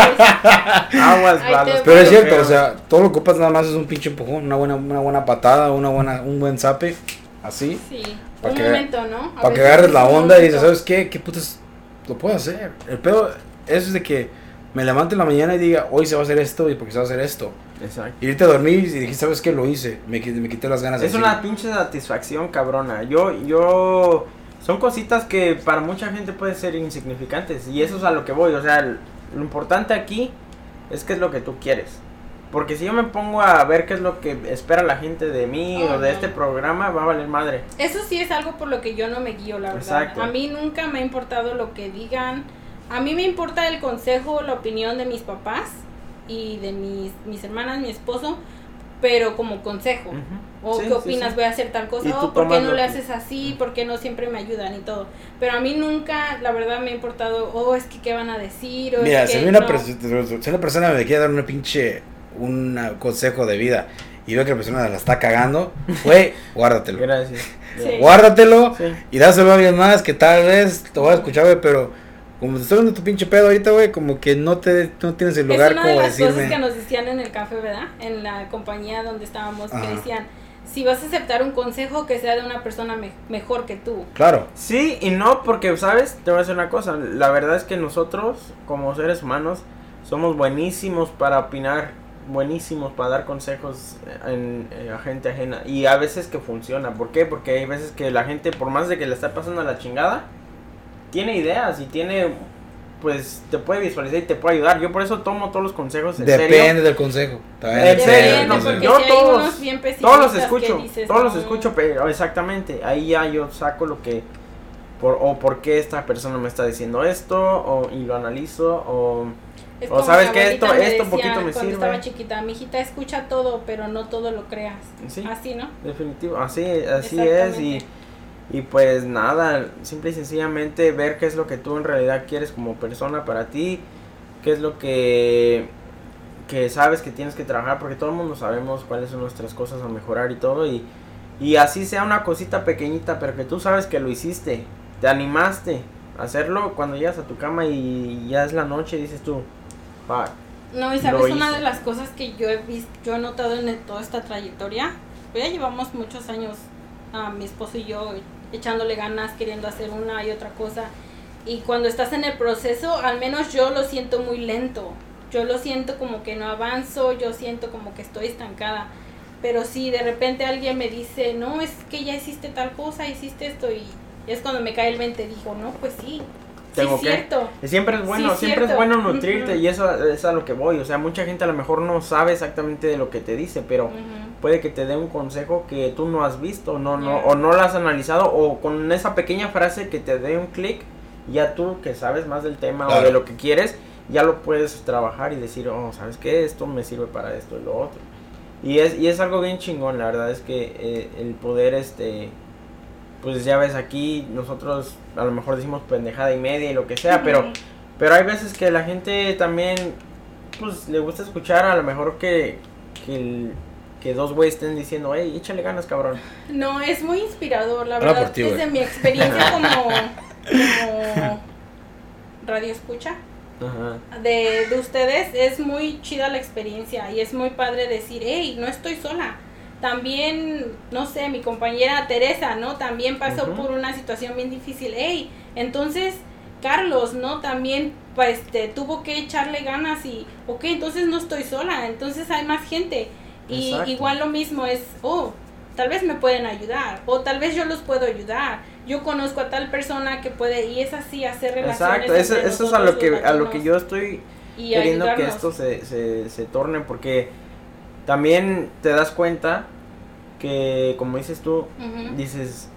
[SPEAKER 1] Aguas, para los
[SPEAKER 2] Pero es cierto, o sea, todo lo que ocupas nada más es un pinche empujón, una buena, una buena patada, una buena, un buen zape, así,
[SPEAKER 3] Sí,
[SPEAKER 2] Pa'
[SPEAKER 3] un
[SPEAKER 2] que-
[SPEAKER 3] momento, ¿no? A
[SPEAKER 2] para que agarres
[SPEAKER 3] es
[SPEAKER 2] la onda y dices. ¿sabes qué? ¿Qué putas lo puedo hacer? El pedo eso es de que me levante en la mañana y diga, hoy se va a hacer esto y porque se va a hacer esto.
[SPEAKER 1] Exacto.
[SPEAKER 2] Y irte a dormir y dijiste, ¿sabes qué? Lo hice, me, me quité las ganas de
[SPEAKER 1] Es
[SPEAKER 2] decir,
[SPEAKER 1] una pinche satisfacción cabrona. Yo, yo, son cositas que para mucha gente pueden ser insignificantes y eso es a lo que voy. O sea, lo importante aquí es qué es lo que tú quieres. Porque si yo me pongo a ver qué es lo que espera la gente de mí
[SPEAKER 3] Oh,
[SPEAKER 1] o de
[SPEAKER 3] no.
[SPEAKER 1] este programa, va a valer madre.
[SPEAKER 3] Eso sí es algo por lo que yo no me guío, la verdad. A mí nunca me ha importado lo que digan. A mí me importa el consejo, la opinión de mis papás y de mis, mis hermanas, mi esposo, pero como consejo.
[SPEAKER 1] Ujú.
[SPEAKER 3] O
[SPEAKER 1] Sí,
[SPEAKER 3] qué opinas,
[SPEAKER 1] sí.
[SPEAKER 3] voy a hacer tal cosa, o por qué no le haces así, por qué no siempre me ayudan y todo. Pero a mí nunca, la verdad, me ha importado, oh, es que qué van a decir, o
[SPEAKER 2] Mira,
[SPEAKER 3] es
[SPEAKER 2] si
[SPEAKER 3] que
[SPEAKER 2] una,
[SPEAKER 3] no.
[SPEAKER 2] si una persona me quiere dar una pinche, un consejo de vida y veo que la persona la está cagando, <laughs> güey, guárdatelo.
[SPEAKER 1] Gracias.
[SPEAKER 3] Sí.
[SPEAKER 2] Guárdatelo
[SPEAKER 1] Sí.
[SPEAKER 2] y dáselo a alguien más que tal vez te voy a escuchar, güey, pero como te estoy dando tu pinche pedo ahorita, güey, como que no te no tienes el lugar
[SPEAKER 3] es una de
[SPEAKER 2] como
[SPEAKER 3] las cosas que
[SPEAKER 2] decirme.
[SPEAKER 3] nos decían en el café, ¿verdad? En la compañía donde estábamos,
[SPEAKER 2] Ajá.
[SPEAKER 3] que decían, si vas a aceptar un consejo, que sea de una persona me- mejor que tú.
[SPEAKER 2] Claro,
[SPEAKER 1] Sí y no, porque, ¿sabes? Te voy a decir una cosa. La verdad es que nosotros, como seres humanos, somos buenísimos para opinar, buenísimos para dar consejos en, eh, a gente ajena. Y a veces que funciona. ¿Por qué? Porque hay veces que la gente, por más de que le está pasando a la chingada, tiene ideas y tiene, pues, te puede visualizar y te puede ayudar. Yo por eso tomo todos los consejos en
[SPEAKER 2] depende
[SPEAKER 1] serio.
[SPEAKER 2] del consejo. Depende
[SPEAKER 1] serio, no,
[SPEAKER 3] porque
[SPEAKER 1] yo
[SPEAKER 3] si hay
[SPEAKER 1] todos-
[SPEAKER 3] unos bien
[SPEAKER 1] Todos los escucho,
[SPEAKER 3] dices,
[SPEAKER 1] todos los
[SPEAKER 3] "No".
[SPEAKER 1] escucho, pero exactamente, ahí ya yo saco lo que, por, o por qué esta persona me está diciendo esto, o, y lo analizo, o...
[SPEAKER 3] Es
[SPEAKER 1] O sabes que esto-
[SPEAKER 3] me
[SPEAKER 1] esto
[SPEAKER 3] decía
[SPEAKER 1] poquito me
[SPEAKER 3] cuando
[SPEAKER 1] sirve.
[SPEAKER 3] estaba chiquita, mi hijita escucha todo, pero no todo lo creas.
[SPEAKER 1] Sí.
[SPEAKER 3] Así, ¿no?
[SPEAKER 1] Definitivo, así, así es, y. y pues nada, simple y sencillamente ver qué es lo que tú en realidad quieres como persona para ti, qué es lo que, que sabes que tienes que trabajar, porque todo el mundo sabemos cuáles son nuestras cosas a mejorar y todo, y, y así sea una cosita pequeñita, pero que tú sabes que lo hiciste, te animaste a hacerlo cuando llegas a tu cama y ya es la noche, dices tú, "Fuck".
[SPEAKER 3] No, y sabes, una de las cosas que yo he visto, yo he notado en el- toda esta trayectoria, pues ya llevamos muchos años, a mi esposo y yo, echándole ganas, queriendo hacer una y otra cosa. Y cuando estás en el proceso, al menos yo lo siento muy lento. Yo lo siento como que no avanzo, yo siento como que estoy estancada. Pero si de repente alguien me dice, no, es que ya hiciste tal cosa, hiciste esto, y es cuando me cae el 20, digo, no, pues sí,
[SPEAKER 1] Tengo
[SPEAKER 3] es
[SPEAKER 1] que-
[SPEAKER 3] cierto.
[SPEAKER 1] Siempre es bueno,
[SPEAKER 3] Sí,
[SPEAKER 1] siempre es
[SPEAKER 3] cierto.
[SPEAKER 1] bueno nutrirte
[SPEAKER 3] Ujú.
[SPEAKER 1] y eso es a lo que voy. O sea, mucha gente a lo mejor no sabe exactamente de lo que te dice, pero
[SPEAKER 3] Ujú.
[SPEAKER 1] puede que te dé un consejo que tú no has visto, no, no,
[SPEAKER 3] Yeah.
[SPEAKER 1] o no lo has analizado, o con esa pequeña frase que te dé un clic, ya tú que sabes más del tema o
[SPEAKER 2] Claro.
[SPEAKER 1] de lo que quieres, ya lo puedes trabajar y decir, oh, ¿sabes qué? Esto me sirve para esto y lo otro. Y es, y es algo bien chingón, la verdad es que eh, el poder, este, pues ya ves aquí, nosotros a lo mejor decimos pendejada y media y lo que sea, pero... Pero hay veces que la gente también, pues, le gusta escuchar a lo mejor que, que, el- que dos güeyes estén diciendo, hey, échale ganas, cabrón.
[SPEAKER 3] No, es muy inspirador, la verdad.
[SPEAKER 2] ti,
[SPEAKER 3] desde mi experiencia <laughs> como, como radio escucha
[SPEAKER 1] Ajá.
[SPEAKER 3] de, de ustedes, es muy chida la experiencia y es muy padre decir, hey, no estoy sola. También, no sé, mi compañera Teresa, ¿no? También pasó por una situación bien difícil. Hey, entonces Carlos, ¿no? También pues te tuvo que echarle ganas y, ok, entonces no estoy sola, entonces hay más gente. Y
[SPEAKER 1] Exacto.
[SPEAKER 3] igual lo mismo es, oh, tal vez me pueden ayudar o tal vez yo los puedo ayudar. Yo conozco a tal persona que puede y es así hacer relaciones.
[SPEAKER 1] Exacto, eso, es a lo que a lo que yo estoy
[SPEAKER 3] y
[SPEAKER 1] queriendo que esto se, se, se torne porque también te das cuenta que como dices tú, dices,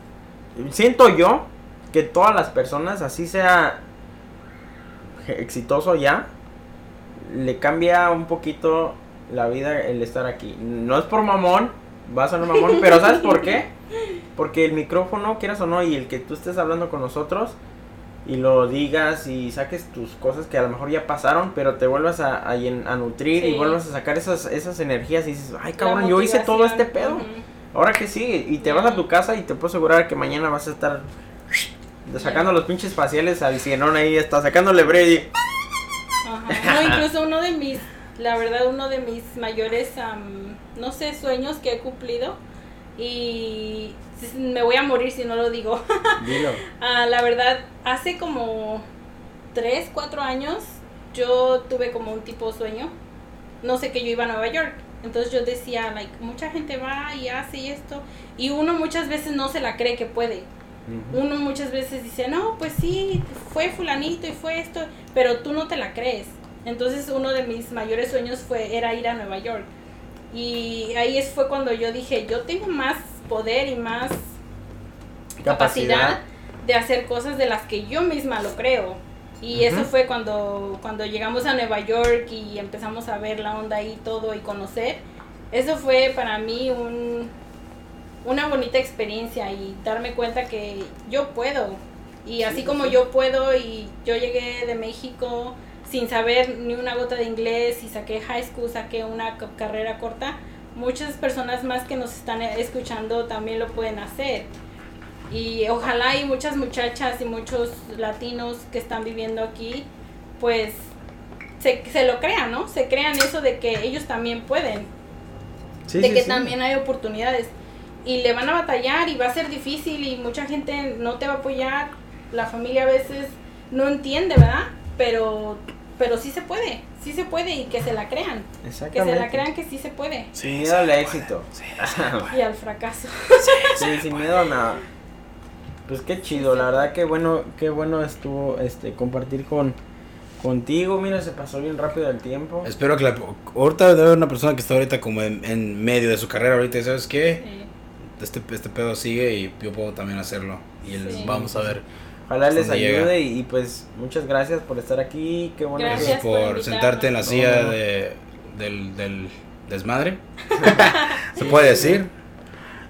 [SPEAKER 1] siento yo que todas las personas, así sea exitoso ya, le cambia un poquito la vida el estar aquí. No es por mamón, va a sonar mamón, pero ¿sabes por qué? <laughs> Porque el micrófono, quieras o no, y el que tú estés hablando con nosotros, y lo digas y saques tus cosas que a lo mejor ya pasaron, pero te vuelvas a, a, nutrir y vuelvas a sacar esas, esas energías y dices, ay cabrón, yo hice todo este pedo. Ahora que sí, y te vas a tu casa y te puedo asegurar que mañana vas a estar sacando los pinches faciales al cienón ahí, está sacándole Brady.
[SPEAKER 3] Ajá. No, incluso uno de mis, la verdad, uno de mis mayores, am, no sé, sueños que he cumplido y me voy a morir si no lo digo. <laughs>
[SPEAKER 1] Dilo.
[SPEAKER 3] Ah, la verdad, hace como 3, 4 años yo tuve como un tipo de sueño. No sé que yo iba a Nueva York. Entonces yo decía, like, mucha gente va y hace esto. Y uno muchas veces no se la cree que puede. Uno muchas veces dice, no, pues sí, fue fulanito y fue esto, pero tú no te la crees. Entonces uno de mis mayores sueños fue, era ir a Nueva York. Y ahí es, fue cuando yo dije, yo tengo más poder y más capacidad de hacer cosas de las que yo misma lo creo. Y eso fue cuando, cuando llegamos a Nueva York y empezamos a ver la onda ahí todo y conocer. Eso fue para mí un, una bonita experiencia y darme cuenta que yo puedo. Y así como yo puedo y yo llegué de México sin saber ni una gota de inglés y saqué high school, saqué una ca- carrera corta, muchas personas más que nos están escuchando también lo pueden hacer. Y ojalá y muchas muchachas y muchos latinos que están viviendo aquí, pues se, se lo crean, ¿no? Se crean eso de que ellos también pueden
[SPEAKER 1] Sí,
[SPEAKER 3] de
[SPEAKER 1] sí,
[SPEAKER 3] que
[SPEAKER 1] sí.
[SPEAKER 3] también hay oportunidades y le van a batallar y va a ser difícil y mucha gente no te va a apoyar la familia a veces no entiende verdad pero pero sí se puede sí se puede y que se la crean que se la crean que sí se puede
[SPEAKER 1] Sin miedo al éxito. <laughs>
[SPEAKER 3] y al fracaso
[SPEAKER 1] Sí, sin miedo a nada. Pues qué chido, la verdad que bueno, qué bueno estuvo este compartir con contigo. Mira, se pasó bien rápido el tiempo.
[SPEAKER 2] Espero que la, ahorita debe haber una persona que está ahorita como en, en medio de su carrera ahorita y sabes qué,
[SPEAKER 3] Sí.
[SPEAKER 2] este, este pedo sigue y yo puedo también hacerlo. Y el-
[SPEAKER 3] Sí.
[SPEAKER 2] vamos a ver.
[SPEAKER 1] Ojalá les ayude
[SPEAKER 2] llega.
[SPEAKER 1] y, y, pues muchas gracias por estar aquí. Qué bueno
[SPEAKER 3] Gracias.
[SPEAKER 1] que
[SPEAKER 2] por
[SPEAKER 3] por
[SPEAKER 2] sentarte en la silla
[SPEAKER 1] No, no.
[SPEAKER 2] de, del, del desmadre. <laughs> Se puede decir.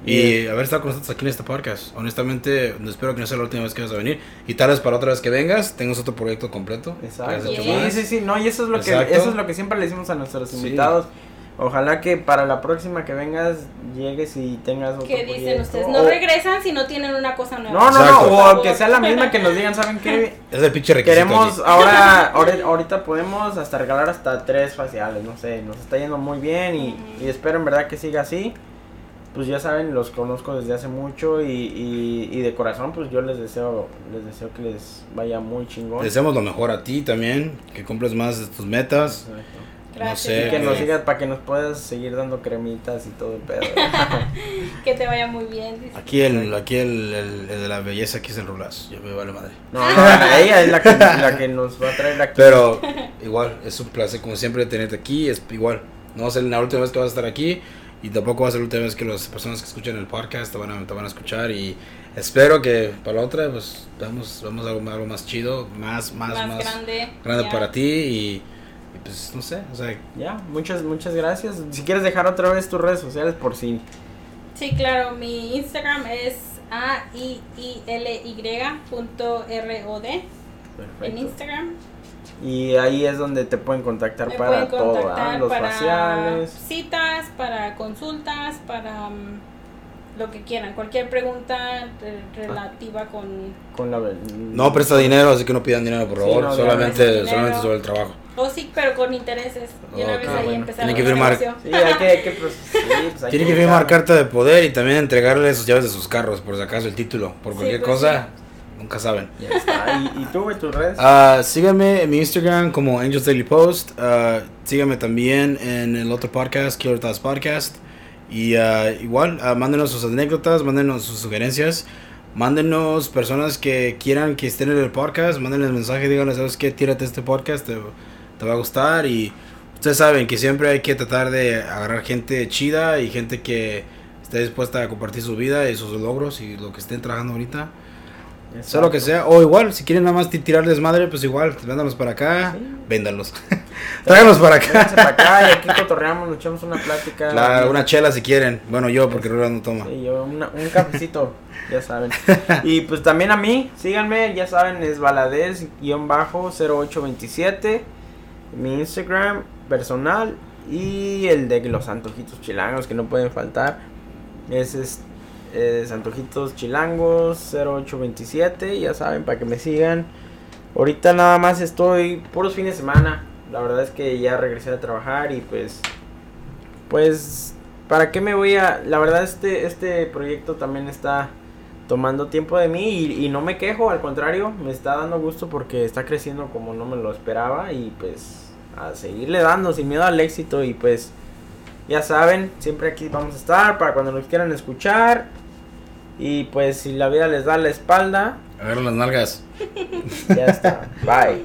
[SPEAKER 2] Y haber estado con nosotros aquí en este podcast. Honestamente, espero que no sea la última vez que vas a venir. Y tal vez para otra vez que vengas, tengas otro proyecto completo.
[SPEAKER 1] Exacto. Sí, sí, sí, no, y eso es lo que eso es lo que siempre le decimos a nuestros
[SPEAKER 2] Sí.
[SPEAKER 1] Ojalá que para la próxima que vengas llegues y tengas otro
[SPEAKER 3] ¿Qué dicen
[SPEAKER 1] proyecto.
[SPEAKER 3] ustedes?
[SPEAKER 1] O-
[SPEAKER 3] No regresan si no tienen una cosa nueva.
[SPEAKER 1] No, no,
[SPEAKER 2] Exacto.
[SPEAKER 1] no, o que sea la misma que nos digan, ¿saben qué? <laughs>
[SPEAKER 2] Es el pinche requisito.
[SPEAKER 1] Queremos,
[SPEAKER 2] aquí.
[SPEAKER 1] ahora, <laughs> ahora, ahorita podemos hasta regalar hasta tres faciales, no sé, nos está yendo muy bien y, espero en verdad que siga así. Pues ya saben, los conozco desde hace mucho y, y, y de corazón, pues yo les deseo, les deseo que les vaya muy chingón.
[SPEAKER 2] Deseamos lo mejor a ti también. Que cumples más de tus metas.
[SPEAKER 1] Exacto.
[SPEAKER 3] Gracias.
[SPEAKER 2] no sé,
[SPEAKER 1] Y que nos sigas para que nos puedas seguir dando cremitas y todo el pedo. <laughs>
[SPEAKER 3] Que te vaya muy bien. dice.
[SPEAKER 2] Aquí el, aquí el, el- el de la belleza, aquí es el Rulas. Yo me vale madre.
[SPEAKER 1] No, no, ella es la que, la que nos va a traer aquí.
[SPEAKER 2] Pero igual, es un placer como siempre tenerte aquí. Es igual, no va a ser la última vez que vas a estar aquí. Y tampoco va a ser la última vez que las personas que escuchan el podcast te van a, te van a escuchar. Y espero que para la otra, pues vamos, vamos a algo, algo más chido, más, más,
[SPEAKER 3] más,
[SPEAKER 2] más, grande,
[SPEAKER 3] grande. ya.
[SPEAKER 2] para ti. Y, y pues no sé, o sea,
[SPEAKER 1] Ya, muchas, muchas gracias. Si quieres dejar otra vez tus redes sociales por si.
[SPEAKER 3] Sí, claro, mi Instagram es a i i l y punto r o d en. Instagram.
[SPEAKER 1] Y ahí es donde te pueden contactar
[SPEAKER 3] Me
[SPEAKER 1] para
[SPEAKER 3] pueden
[SPEAKER 1] todo, ¿ah? los
[SPEAKER 3] para
[SPEAKER 1] faciales.
[SPEAKER 3] citas, para consultas, para mm, lo que quieran, cualquier pregunta re- relativa con
[SPEAKER 1] Con la,
[SPEAKER 2] no presta dinero, así que no pidan dinero, por
[SPEAKER 1] Sí,
[SPEAKER 2] favor.
[SPEAKER 1] no,
[SPEAKER 2] solamente,
[SPEAKER 3] dinero.
[SPEAKER 2] solamente sobre el trabajo.
[SPEAKER 3] o sí, pero con intereses. Y una vez ahí
[SPEAKER 1] bueno.
[SPEAKER 3] empezar
[SPEAKER 2] Tienen que
[SPEAKER 3] un
[SPEAKER 2] firmar.
[SPEAKER 3] negocio.
[SPEAKER 1] Sí, hay que, hay que <laughs> pues, sí, pues, hay
[SPEAKER 2] Tienen que
[SPEAKER 1] que
[SPEAKER 2] firmar carta de poder y también entregarle sus llaves de sus carros, por si acaso el título, por
[SPEAKER 3] Sí,
[SPEAKER 2] cualquier
[SPEAKER 3] pues,
[SPEAKER 2] cosa, nunca saben.
[SPEAKER 1] Ya está. ¿Y, y tú, güey, tus redes?
[SPEAKER 2] Ah, síganme en mi Instagram como Angels Daily Post. ah, síganme también en el otro podcast, Killer Thoughts Podcast. Y ah, igual, ah, mándenos sus anécdotas, mándenos sus sugerencias. Mándenos personas que quieran que estén en el podcast. Mándenles mensaje, díganles, ¿sabes qué? Tírate este podcast, te, te va a gustar. Y ustedes saben que siempre hay que tratar de agarrar gente chida y gente que esté dispuesta a compartir su vida y sus logros y lo que estén trabajando ahorita. Sea lo que sea. O igual, si quieren nada más ti- tirar desmadre, pues igual, véndalos para acá.
[SPEAKER 1] Sí. <laughs>
[SPEAKER 2] Tráiganos para acá.
[SPEAKER 1] Para acá y aquí cotorreamos, nos echamos una plática.
[SPEAKER 2] La- una chela si quieren. Bueno, yo, porque Rora no toma.
[SPEAKER 1] Sí, yo una- un cafecito, <laughs> ya saben. Y pues también a mí, síganme, ya saben, es baladez-0827. Mi Instagram personal y el de los antojitos chilangos que no pueden faltar. Es, es, es antojitos chilangos 0827, ya saben, para que me sigan. Ahorita nada más estoy puros fines de semana. La verdad es que ya regresé a trabajar y pues pues para qué me voy a la verdad este este proyecto también está tomando tiempo de mí y, y no me quejo, al contrario, me está dando gusto porque está creciendo como no me lo esperaba y pues a seguirle dando sin miedo al éxito y pues ya saben, siempre aquí vamos a estar para cuando nos quieran escuchar y pues si la vida les da la espalda,
[SPEAKER 2] Agarra las nalgas.
[SPEAKER 1] ya está. Bye.